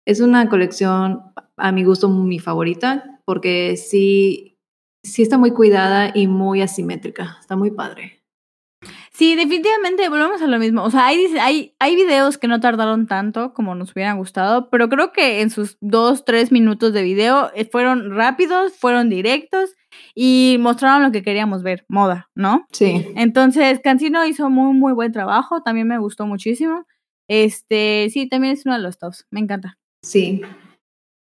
es una colección a mi gusto mi favorita porque sí, sí está muy cuidada y muy asimétrica. Está muy padre. Sí, definitivamente volvemos a lo mismo. O sea, hay, hay, hay videos que no tardaron tanto como nos hubieran gustado, pero creo que en sus dos, tres minutos de video eh, fueron rápidos, fueron directos y mostraron lo que queríamos ver, moda, ¿no? Sí. Entonces, Cancino hizo muy, muy buen trabajo, también me gustó muchísimo. Este, sí, también es uno de los tops, me encanta. Sí.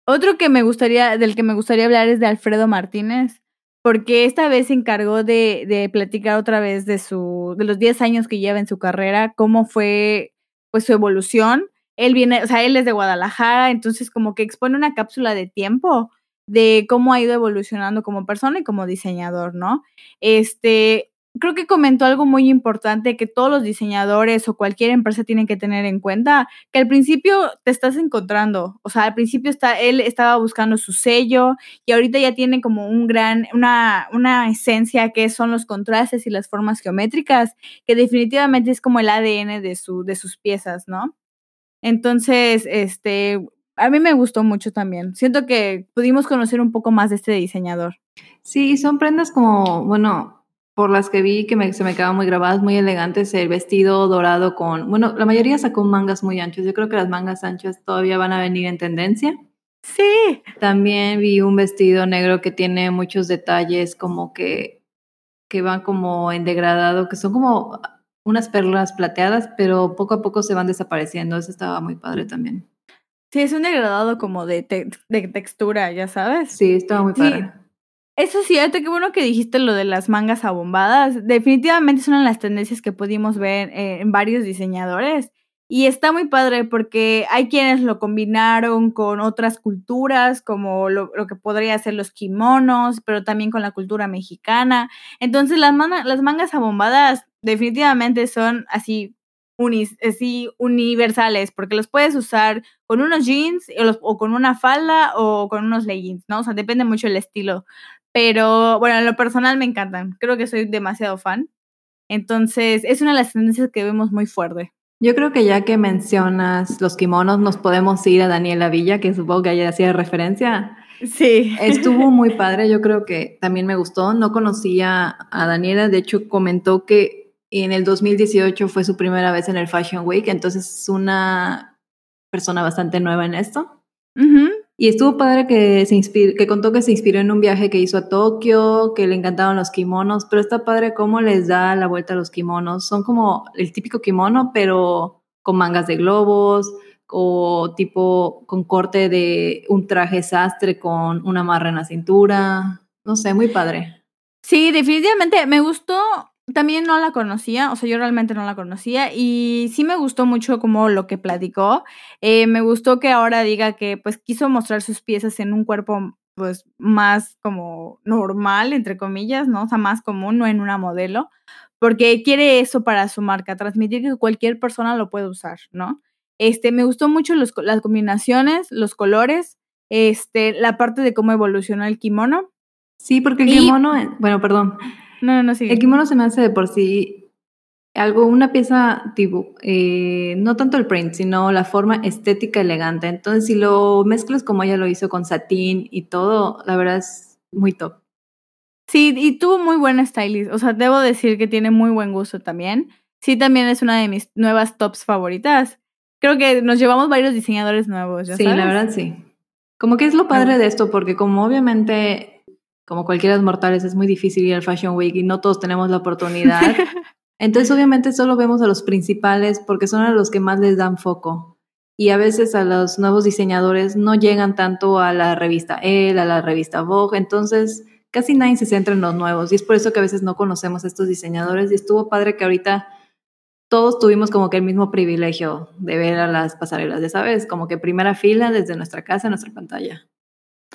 Otro que me gustaría, del que me gustaría hablar es de Alfredo Martínez porque esta vez se encargó de, de, platicar otra vez de, su, de los 10 años que lleva en su carrera, cómo fue pues su evolución. Él viene, o sea, él es de Guadalajara, entonces como que expone una cápsula de tiempo de cómo ha ido evolucionando como persona y como diseñador, ¿no? Este, creo que comentó algo muy importante que todos los diseñadores o cualquier empresa tienen que tener en cuenta, que al principio te estás encontrando, o sea, al principio está, él estaba buscando su sello y ahorita ya tiene como un gran, una, una esencia que son los contrastes y las formas geométricas, que definitivamente es como el ADN de, su, de sus piezas, ¿no? Entonces, este, a mí me gustó mucho también. Siento que pudimos conocer un poco más de este diseñador. Sí, son prendas como, bueno, por las que vi que me, se me quedaban muy grabadas, muy elegantes, el vestido dorado con, bueno, la mayoría sacó mangas muy anchas, yo creo que las mangas anchas todavía van a venir en tendencia. Sí. También vi un vestido negro que tiene muchos detalles como que, que van como en degradado, que son como unas perlas plateadas, pero poco a poco se van desapareciendo, eso estaba muy padre también. Sí, es un degradado como de, de textura, ya sabes. Sí, estaba muy padre. Eso sí, qué bueno que dijiste lo de las mangas abombadas. Definitivamente es una de las tendencias que pudimos ver eh, en varios diseñadores. Y está muy padre porque hay quienes lo combinaron con otras culturas, como lo, que podría ser los kimonos, pero también con la cultura mexicana. Entonces las, las mangas abombadas definitivamente son así, así universales, porque los puedes usar con unos jeans o, o, con una falda o con unos leggings, ¿no? O sea, depende mucho del estilo. Pero bueno, en lo personal me encantan. Creo que soy demasiado fan. Entonces, es una de las tendencias que vemos muy fuerte. Yo creo que ya que mencionas los kimonos, nos podemos ir a Daniela Villa, que supongo que ella hacía referencia. Sí. Estuvo muy padre, yo creo que también me gustó. No conocía a Daniela, de hecho comentó que en el 2018 fue su primera vez en el Fashion Week, entonces es una persona bastante nueva en esto. Y estuvo padre que, se que contó que se inspiró en un viaje que hizo a Tokio, que le encantaban los kimonos, pero está padre cómo les da la vuelta a los kimonos. Son como el típico kimono, pero con mangas de globos o tipo con corte de un traje sastre con una amarra en la cintura. No sé, muy padre. Sí, definitivamente me gustó también no la conocía, o sea, yo realmente no la conocía y sí me gustó mucho como lo que platicó. Eh, me gustó que ahora diga que pues quiso mostrar sus piezas en un cuerpo pues más como normal, entre comillas, ¿no? O sea, más común, no en una modelo, porque quiere eso para su marca, transmitir que cualquier persona lo puede usar, ¿no? Este, me gustó mucho los, las combinaciones, los colores, este, la parte de cómo evolucionó el kimono. Sí, porque el kimono, bueno, perdón, no, no, sí. El kimono se me hace de por sí algo, una pieza tipo, eh, no tanto el print, sino la forma estética elegante. Entonces, si lo mezclas como ella lo hizo con satín y todo, la verdad es muy top. Sí, y tuvo muy buena stylist. O sea, debo decir que tiene muy buen gusto también. Sí, también es una de mis nuevas tops favoritas. Creo que nos llevamos varios diseñadores nuevos, ¿ya sí, la verdad sí. Como que es lo padre de esto, porque como obviamente como cualquiera de los mortales, es muy difícil ir al Fashion Week y no todos tenemos la oportunidad. Entonces, obviamente, solo vemos a los principales porque son a los que más les dan foco. y a veces a los nuevos diseñadores no llegan tanto a la revista Elle, a la revista Vogue, entonces casi nadie se centra en los nuevos y es por eso que a veces no conocemos a estos diseñadores y estuvo padre que ahorita todos tuvimos como que el mismo privilegio de ver a las pasarelas, ya sabes, como que primera fila desde nuestra casa, nuestra pantalla.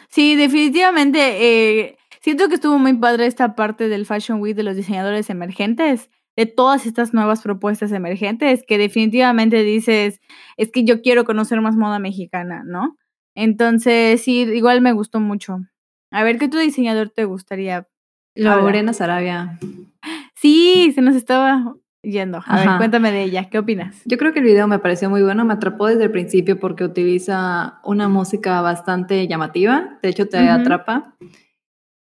Sí, definitivamente. Eh, siento que estuvo muy padre esta parte del Fashion Week de los diseñadores emergentes de todas estas nuevas propuestas emergentes que definitivamente dices, es que yo quiero conocer más moda mexicana, ¿no? Entonces, sí, igual me gustó mucho. A ver, ¿qué tu diseñador te gustaría? Lorena Sarabia. Sí, se nos estaba yendo. A ver, cuéntame de ella, ¿qué opinas? Yo creo que el video me pareció muy bueno, me atrapó desde el principio porque utiliza una música bastante llamativa, de hecho te atrapa.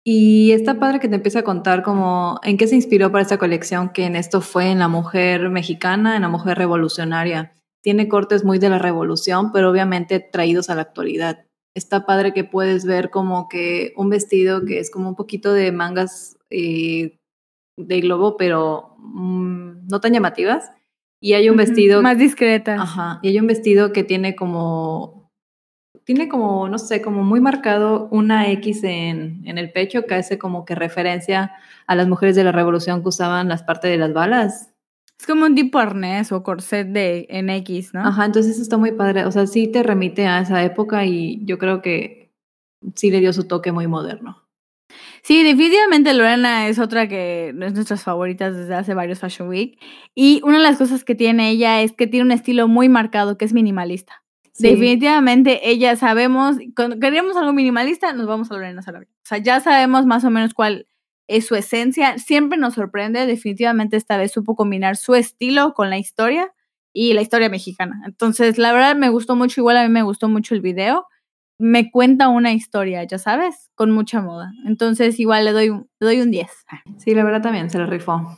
Y está padre que te empiece a contar como en qué se inspiró para esta colección, que en esto fue en la mujer mexicana, en la mujer revolucionaria. Tiene cortes muy de la revolución, pero obviamente traídos a la actualidad. Está padre que puedes ver como que un vestido que es como un poquito de mangas eh, de globo, pero mm, no tan llamativas. Y hay un vestido... Más discreta. Ajá. Y hay un vestido que tiene como tiene como, no sé, como muy marcado una X en, en, el pecho que hace como que referencia a las mujeres de la revolución que usaban las partes de las balas. Es como un tipo arnés o corset de en X, ¿no? Ajá, entonces está muy padre. O sea, sí te remite a esa época y yo creo que sí le dio su toque muy moderno. Sí, definitivamente Lorena es otra que es nuestras favoritas desde hace varios Fashion Week. Y una de las cosas que tiene ella es que tiene un estilo muy marcado, que es minimalista. Definitivamente ella sabemos, cuando queremos algo minimalista, nos vamos a Lorena Sarabia. O sea, ya sabemos más o menos cuál es su esencia. Siempre nos sorprende, definitivamente esta vez supo combinar su estilo con la historia y la historia mexicana. Entonces, la verdad me gustó mucho, igual a mí me gustó mucho el video. Me cuenta una historia, ya sabes, con mucha moda. Entonces, igual le doy, le doy un 10. Sí, la verdad también se lo rifó.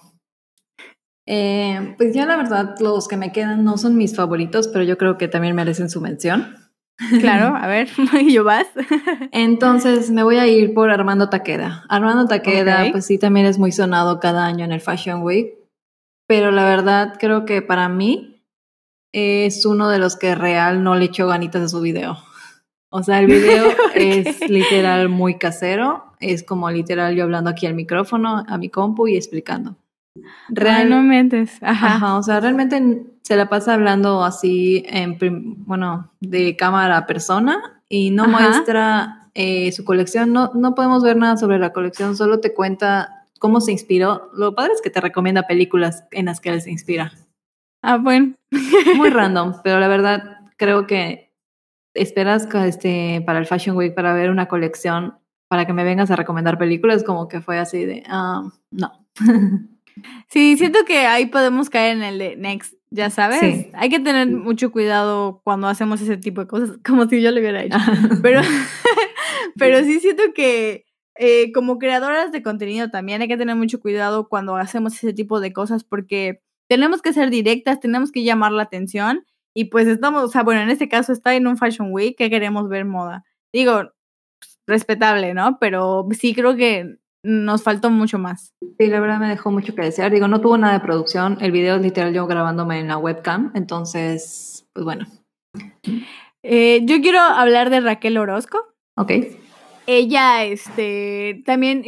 Eh, pues ya la verdad, los que me quedan no son mis favoritos, pero yo creo que también merecen su mención. Claro, a ver, yo vas. Entonces me voy a ir por Armando Taqueda. Armando Taqueda, pues sí, también es muy sonado cada año en el Fashion Week, pero la verdad creo que para mí es uno de los que real no le echó ganitas a su video. O sea, el video es literal muy casero, es como literal yo hablando aquí al micrófono, a mi compu y explicando. Realmente, ajá. O sea, realmente se la pasa hablando así, en, bueno, de cámara a persona y no muestra eh, su colección. No, no podemos ver nada sobre la colección, solo te cuenta cómo se inspiró. Lo padre es que te recomienda películas en las que él se inspira. Ah, bueno. Muy random, pero la verdad creo que esperas este, para el Fashion Week para ver una colección para que me vengas a recomendar películas, como que fue así de, ah, no. Sí, siento que ahí podemos caer en el de next, ya sabes. Hay que tener mucho cuidado cuando hacemos ese tipo de cosas, como si yo lo hubiera hecho. pero, pero sí siento que eh, como creadoras de contenido también hay que tener mucho cuidado cuando hacemos ese tipo de cosas porque tenemos que ser directas, tenemos que llamar la atención y pues estamos, o sea, bueno, en este caso está en un Fashion Week que queremos ver moda. Digo, respetable, ¿no? Pero sí creo que nos faltó mucho más. Sí, la verdad me dejó mucho que desear. Digo, no tuvo nada de producción. El video es literal yo grabándome en la webcam. Entonces, pues bueno. Eh, yo quiero hablar de Raquel Orozco. Ok. Ella, este, también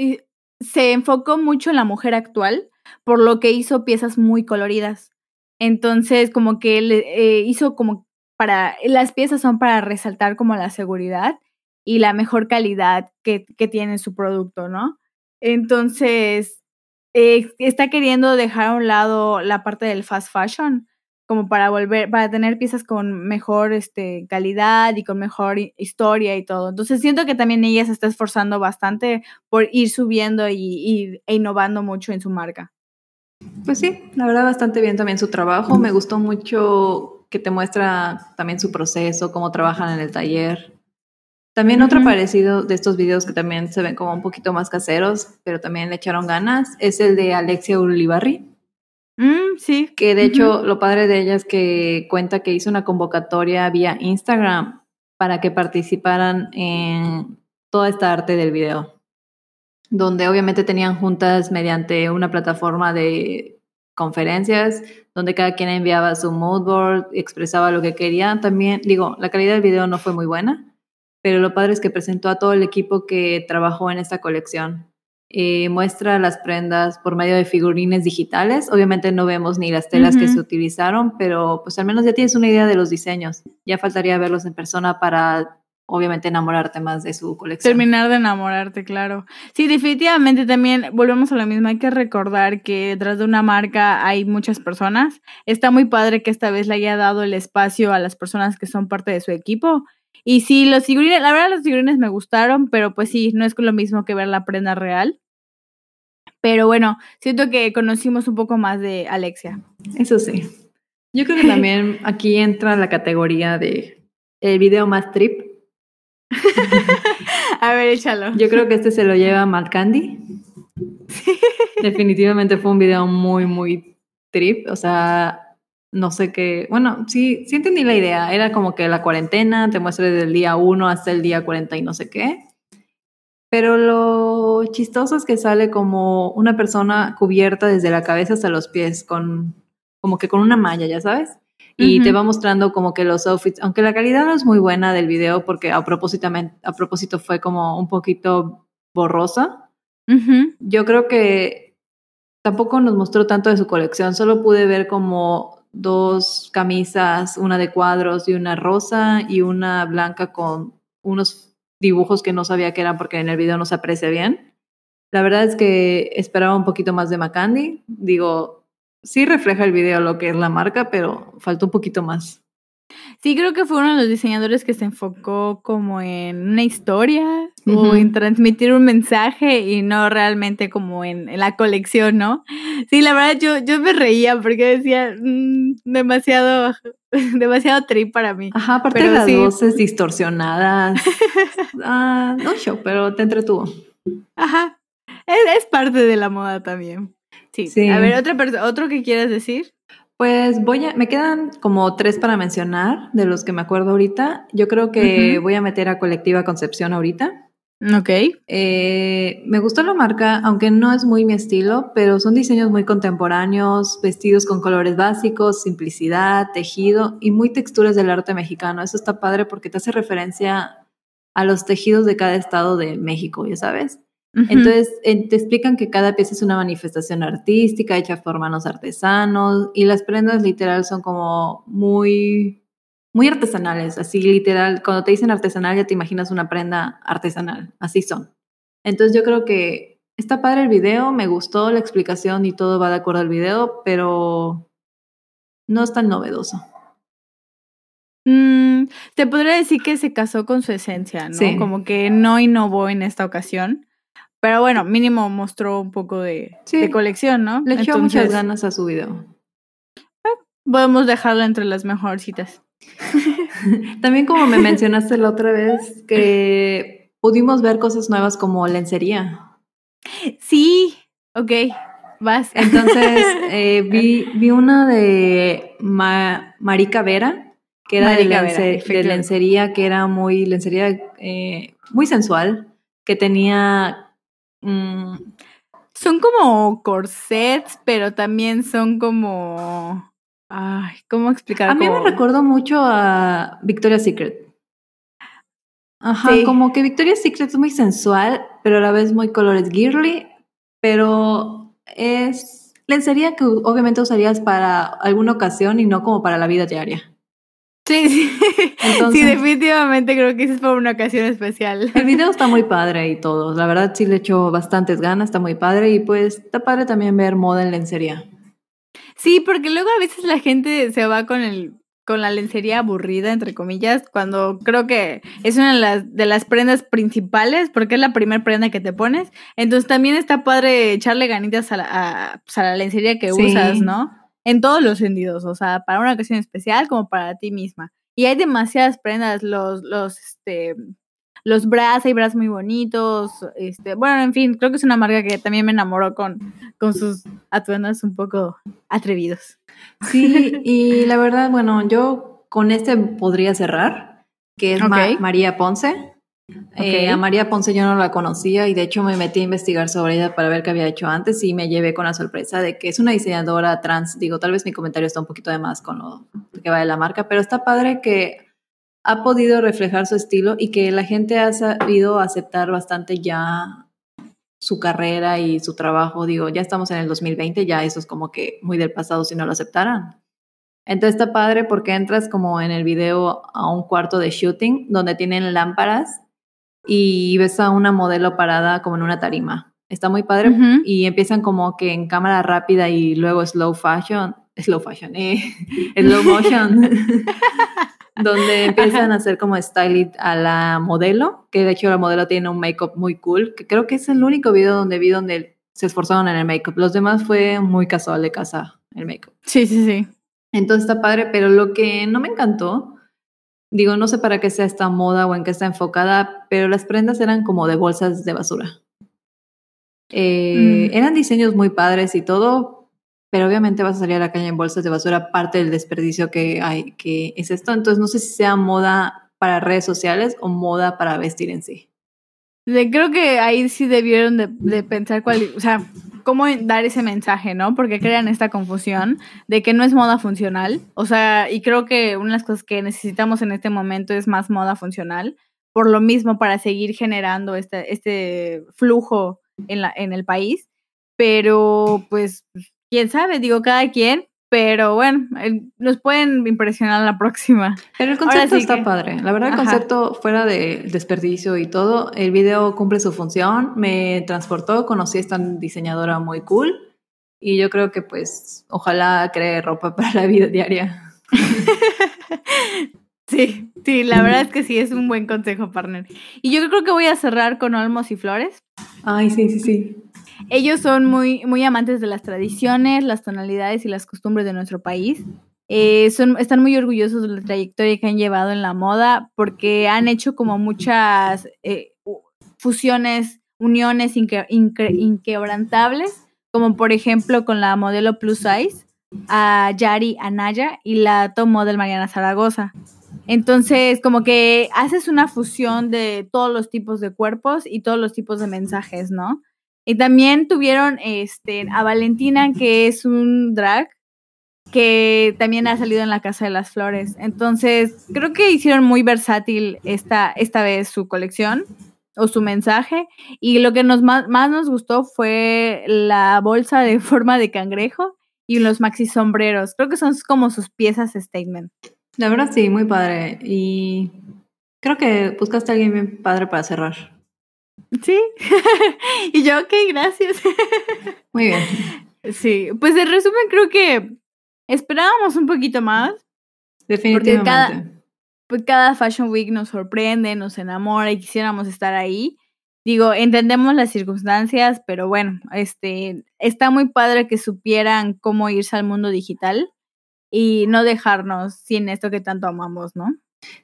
se enfocó mucho en la mujer actual, por lo que hizo piezas muy coloridas. Entonces, como que eh, hizo como para, las piezas son para resaltar como la seguridad y la mejor calidad que, que tiene su producto, ¿no? Entonces, eh, está queriendo dejar a un lado la parte del fast fashion, como para volver, para tener piezas con mejor este, calidad y con mejor historia y todo. Entonces siento que también ella se está esforzando bastante por ir subiendo y, e innovando mucho en su marca. Pues sí, la verdad bastante bien también su trabajo. Me gustó mucho que te muestra también su proceso, cómo trabajan en el taller. También otro parecido de estos videos que también se ven como un poquito más caseros, pero también le echaron ganas, es el de Alexia Ulibarri. Mm, sí. Que de hecho lo padre de ella es que cuenta que hizo una convocatoria vía Instagram para que participaran en toda esta arte del video, donde obviamente tenían juntas mediante una plataforma de conferencias donde cada quien enviaba su mood board, expresaba lo que quería. También, digo, la calidad del video no fue muy buena, pero lo padre es que presentó a todo el equipo que trabajó en esta colección. Eh, muestra las prendas por medio de figurines digitales. Obviamente no vemos ni las telas que se utilizaron, pero pues al menos ya tienes una idea de los diseños. Ya faltaría verlos en persona para obviamente enamorarte más de su colección. Terminar de enamorarte, claro. Sí, definitivamente también volvemos a lo mismo. Hay que recordar que detrás de una marca hay muchas personas. Está muy padre que esta vez le haya dado el espacio a las personas que son parte de su equipo. Y sí, los figurines, la verdad los figurines me gustaron, pero pues sí, no es lo mismo que ver la prenda real. Pero bueno, siento que conocimos un poco más de Alexia. Eso sí. Yo creo que también aquí entra la categoría de el video más trip A ver, échalo. Yo creo que este se lo lleva Matt Candy. Definitivamente fue un video muy, muy trip. O sea, no sé qué. Bueno, sí, sí entendí la idea. Era como que la cuarentena te muestra desde el día 1 hasta el día 40 y no sé qué. Pero lo chistoso es que sale como una persona cubierta desde la cabeza hasta los pies, con como que con una malla, ya sabes y te va mostrando como que los outfits, aunque la calidad no es muy buena del video porque a propósito, a propósito fue como un poquito borrosa, yo creo que tampoco nos mostró tanto de su colección, solo pude ver como dos camisas, una de cuadros y una rosa y una blanca con unos dibujos que no sabía que eran porque en el video no se aprecia bien. La verdad es que esperaba un poquito más de McCandy. Digo, sí refleja el video lo que es la marca, pero faltó un poquito más. Sí, creo que fue uno de los diseñadores que se enfocó como en una historia o en transmitir un mensaje y no realmente como en, la colección, ¿no? Sí, la verdad yo, yo me reía porque decía mm, demasiado, demasiado trip para mí. Ajá, aparte de las voces distorsionadas. ah, no show, pero te entretuvo. Ajá, es, es parte de la moda también. Sí. A ver, otra otro que quieras decir. Pues voy a, me quedan como tres para mencionar de los que me acuerdo ahorita. Yo creo que voy a meter a Colectiva Concepción ahorita. Ok. Eh, me gustó la marca, aunque no es muy mi estilo, pero son diseños muy contemporáneos, vestidos con colores básicos, simplicidad, tejido y muy texturas del arte mexicano. Eso está padre porque te hace referencia a los tejidos de cada estado de México, ya sabes. Entonces, te explican que cada pieza es una manifestación artística hecha por manos artesanos y las prendas literal son como muy, muy artesanales, así literal, cuando te dicen artesanal ya te imaginas una prenda artesanal, así son. Entonces yo creo que está padre el video, me gustó la explicación y todo va de acuerdo al video, pero no es tan novedoso. Mm, te podría decir que se casó con su esencia, ¿no? Como que no innovó en esta ocasión. Pero bueno, mínimo mostró un poco de, colección, ¿no? Le echó muchas ganas a su video. Eh, podemos dejarlo entre las mejorcitas. También como me mencionaste la otra vez, que pudimos ver cosas nuevas como lencería. Sí, ok, vas. Entonces eh, vi, vi una de Marica Vera, que era de, lencería, que era muy lencería eh, muy sensual, que tenía Mm, son como corsets, pero también son como... Ay, ¿cómo explicar? A mí me recuerdo mucho a Victoria's Secret. Ajá, como que Victoria's Secret es muy sensual, pero a la vez muy colores girly, pero es lencería que obviamente usarías para alguna ocasión y no como para la vida diaria. Sí, sí. sí, definitivamente creo que es por una ocasión especial. El video está muy padre y todo. La verdad sí le echo bastantes ganas, está muy padre y pues está padre también ver moda en lencería. Sí, porque luego a veces la gente se va con el con la lencería aburrida, entre comillas, cuando creo que es una de las, de las prendas principales, porque es la primera prenda que te pones. Entonces también está padre echarle ganitas a la, a, pues, la lencería que usas, ¿no? En todos los sentidos, o sea, para una ocasión especial como para ti misma. Y hay demasiadas prendas, los, los, este, los bras, hay bras muy bonitos, este, bueno, en fin, creo que es una marca que también me enamoró con, con sus atuendos un poco atrevidos. Sí, y la verdad, bueno, yo con este podría cerrar, que es María Ponce. Eh, a María Ponce yo no la conocía y de hecho me metí a investigar sobre ella para ver qué había hecho antes y me llevé con la sorpresa de que es una diseñadora trans. Digo, tal vez mi comentario está un poquito de más con lo que va de la marca, pero está padre que ha podido reflejar su estilo y que la gente ha sabido aceptar bastante ya su carrera y su trabajo. Digo, ya estamos en el 2020, ya eso es como que muy del pasado si no lo aceptaran. Entonces está padre porque entras como en el video a un cuarto de shooting donde tienen lámparas y ves a una modelo parada como en una tarima. Está muy padre y empiezan como que en cámara rápida y luego slow fashion, slow fashion, eh, slow motion, donde empiezan a hacer como styling a la modelo, que de hecho la modelo tiene un make-up muy cool, que creo que es el único video donde vi donde se esforzaron en el make-up. Los demás fue muy casual de casa el make-up. Sí, sí, sí. Entonces está padre, pero lo que no me encantó Digo, no sé para qué sea esta moda o en qué está enfocada, pero las prendas eran como de bolsas de basura. Eh, mm. Eran diseños muy padres y todo, pero obviamente vas a salir a la calle en bolsas de basura, parte del desperdicio que hay, que es esto. Entonces, no sé si sea moda para redes sociales o moda para vestir en sí. Creo que ahí sí debieron de, pensar cuál, o sea, cómo dar ese mensaje, ¿no? Porque crean esta confusión de que no es moda funcional. O sea, y creo que una de las cosas que necesitamos en este momento es más moda funcional. Por lo mismo, para seguir generando este, este flujo en, en el país. Pero, pues, quién sabe, digo, cada quien, pero bueno, nos pueden impresionar la próxima. Pero el concepto está padre. La verdad, el concepto fuera de desperdicio y todo, el video cumple su función. Me transportó, conocí a esta diseñadora muy cool. Y yo creo que pues ojalá cree ropa para la vida diaria. sí, sí, la verdad es que sí, es un buen consejo, partner. Y yo creo que voy a cerrar con Olmos y Flores. Ay, sí, sí, sí. Ellos son muy, muy amantes de las tradiciones, las tonalidades y las costumbres de nuestro país. Eh, son, están muy orgullosos de la trayectoria que han llevado en la moda porque han hecho como muchas eh, fusiones, uniones inquebrantables, como por ejemplo con la modelo plus size, a Yari Anaya y la top model Mariana Zaragoza. Entonces, como que haces una fusión de todos los tipos de cuerpos y todos los tipos de mensajes, ¿no? Y también tuvieron este, a Valentina, que es un drag, que también ha salido en la Casa de las Flores. Entonces, creo que hicieron muy versátil esta, esta vez su colección o su mensaje. Y lo que nos más, nos gustó fue la bolsa de forma de cangrejo y los maxi sombreros. Creo que son como sus piezas statement. La verdad sí, muy padre. Y creo que buscaste a alguien bien padre para cerrar. Sí. y yo, ok, gracias. Muy bien. Sí, pues en resumen creo que esperábamos un poquito más. Definitivamente. Porque cada, pues cada Fashion Week nos sorprende, nos enamora y quisiéramos estar ahí. Digo, entendemos las circunstancias, pero bueno, este, está muy padre que supieran cómo irse al mundo digital y no dejarnos sin esto que tanto amamos, ¿no?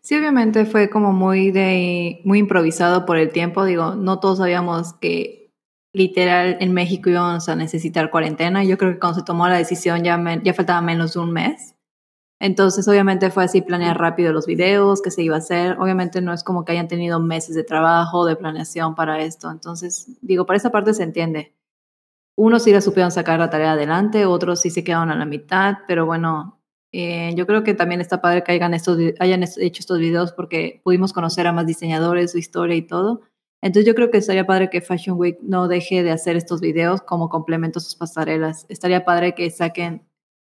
Sí, obviamente fue como muy de muy improvisado por el tiempo. Digo, no todos sabíamos que literal en México íbamos a necesitar cuarentena. Yo creo que cuando se tomó la decisión ya, ya faltaba menos de un mes. Entonces, obviamente fue así planear rápido los videos, qué se iba a hacer. Obviamente no es como que hayan tenido meses de trabajo, de planeación para esto. Entonces, digo, para esa parte se entiende. Unos sí la supieron sacar la tarea adelante, otros sí se quedaron a la mitad, pero bueno, eh, yo creo que también está padre que hayan, estos, hayan hecho estos videos porque pudimos conocer a más diseñadores, su historia y todo. Entonces yo creo que estaría padre que Fashion Week no deje de hacer estos videos como complemento a sus pasarelas. Estaría padre que saquen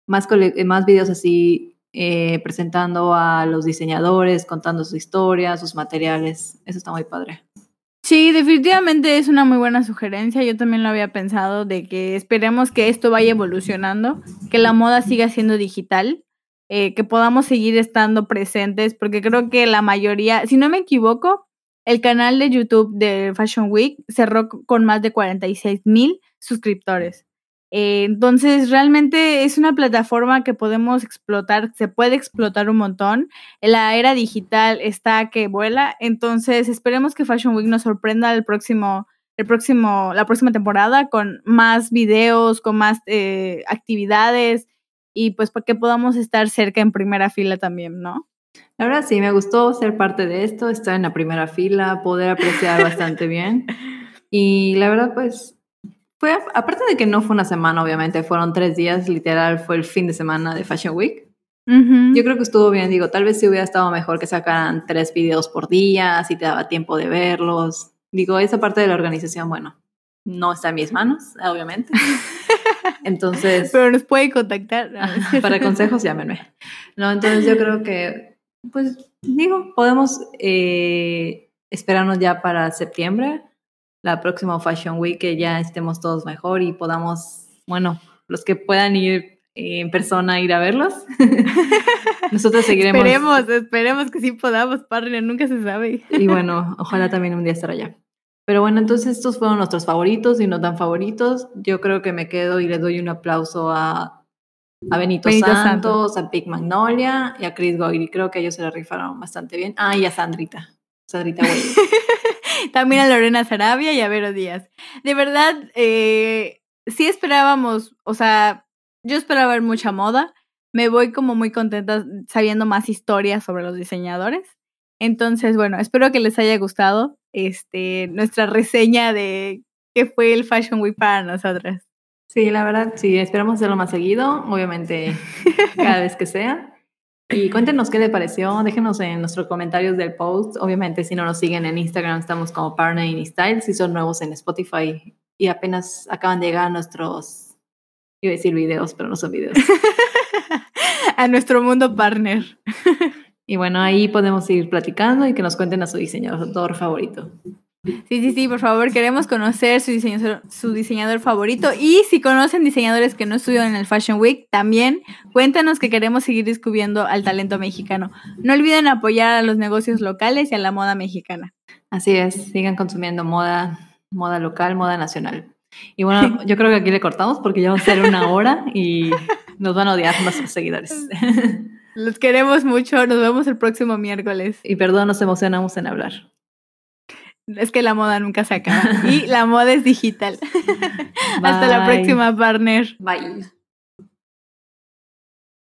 más, más videos así eh, presentando a los diseñadores, contando su historia, sus materiales. Eso está muy padre. Sí, definitivamente es una muy buena sugerencia. Yo también lo había pensado de que esperemos que esto vaya evolucionando, que la moda siga siendo digital eh, que podamos seguir estando presentes, porque creo que la mayoría, si no me equivoco, el canal de YouTube de Fashion Week cerró con más de 46 mil suscriptores. Eh, entonces, realmente es una plataforma que podemos explotar, se puede explotar un montón. La era digital está que vuela, entonces esperemos que Fashion Week nos sorprenda el próximo, el próximo, la próxima temporada con más videos, con más eh, actividades, y pues para que podamos estar cerca en primera fila también, ¿no? La verdad sí, me gustó ser parte de esto, estar en la primera fila, poder apreciar bastante bien. Y la verdad, pues, fue, aparte de que no fue una semana, obviamente, fueron tres días, literal, fue el fin de semana de Fashion Week. Yo creo que estuvo bien, digo, tal vez si hubiera estado mejor que sacaran tres videos por día, si te daba tiempo de verlos. Digo, esa parte de la organización, bueno, no está en mis manos, obviamente. Entonces. Pero nos pueden contactar. para consejos, llámenme. No, entonces yo creo que, pues, digo, podemos eh, esperarnos ya para septiembre, la próxima Fashion Week, que ya estemos todos mejor y podamos, bueno, los que puedan ir en persona ir a verlos. Nosotros seguiremos. Esperemos, esperemos que sí podamos, partner, nunca se sabe. y bueno, ojalá también un día estar allá. Pero bueno, entonces estos fueron nuestros favoritos y no tan favoritos. Yo creo que me quedo y le doy un aplauso a, a Benito, Santos, a Big Magnolia y a Chris Goyri. Creo que ellos se la rifaron bastante bien. Ah, y a Sandrita. Sandrita También a Lorena Sarabia y a Vero Díaz. De verdad, eh, sí esperábamos, o sea, yo esperaba ver mucha moda. Me voy como muy contenta sabiendo más historias sobre los diseñadores. Entonces, bueno, espero que les haya gustado este, nuestra reseña de qué fue el Fashion Week para nosotras. Sí, la verdad, sí, esperamos hacerlo más seguido, obviamente cada vez que sea. Y cuéntenos qué les pareció, déjenos en nuestros comentarios del post. Obviamente, si no nos siguen en Instagram, estamos como Partner in Style. Si son nuevos en Spotify y apenas acaban de llegar a nuestros, iba a decir videos, pero no son videos. a nuestro mundo partner. Y bueno, ahí podemos seguir platicando y que nos cuenten a su diseñador favorito. Sí, sí, sí, por favor, queremos conocer su diseñador, su diseñador favorito y si conocen diseñadores que no estudian en el Fashion Week, también cuéntanos que queremos seguir descubriendo al talento mexicano. No olviden apoyar a los negocios locales y a la moda mexicana. Así es, sigan consumiendo moda, moda local, moda nacional. Y bueno, yo creo que aquí le cortamos porque ya va a ser una hora y nos van a odiar nuestros seguidores. Los queremos mucho. Nos vemos el próximo miércoles. Y perdón, nos emocionamos en hablar. Es que la moda nunca se acaba. y la moda es digital. Hasta la próxima, partner. Bye.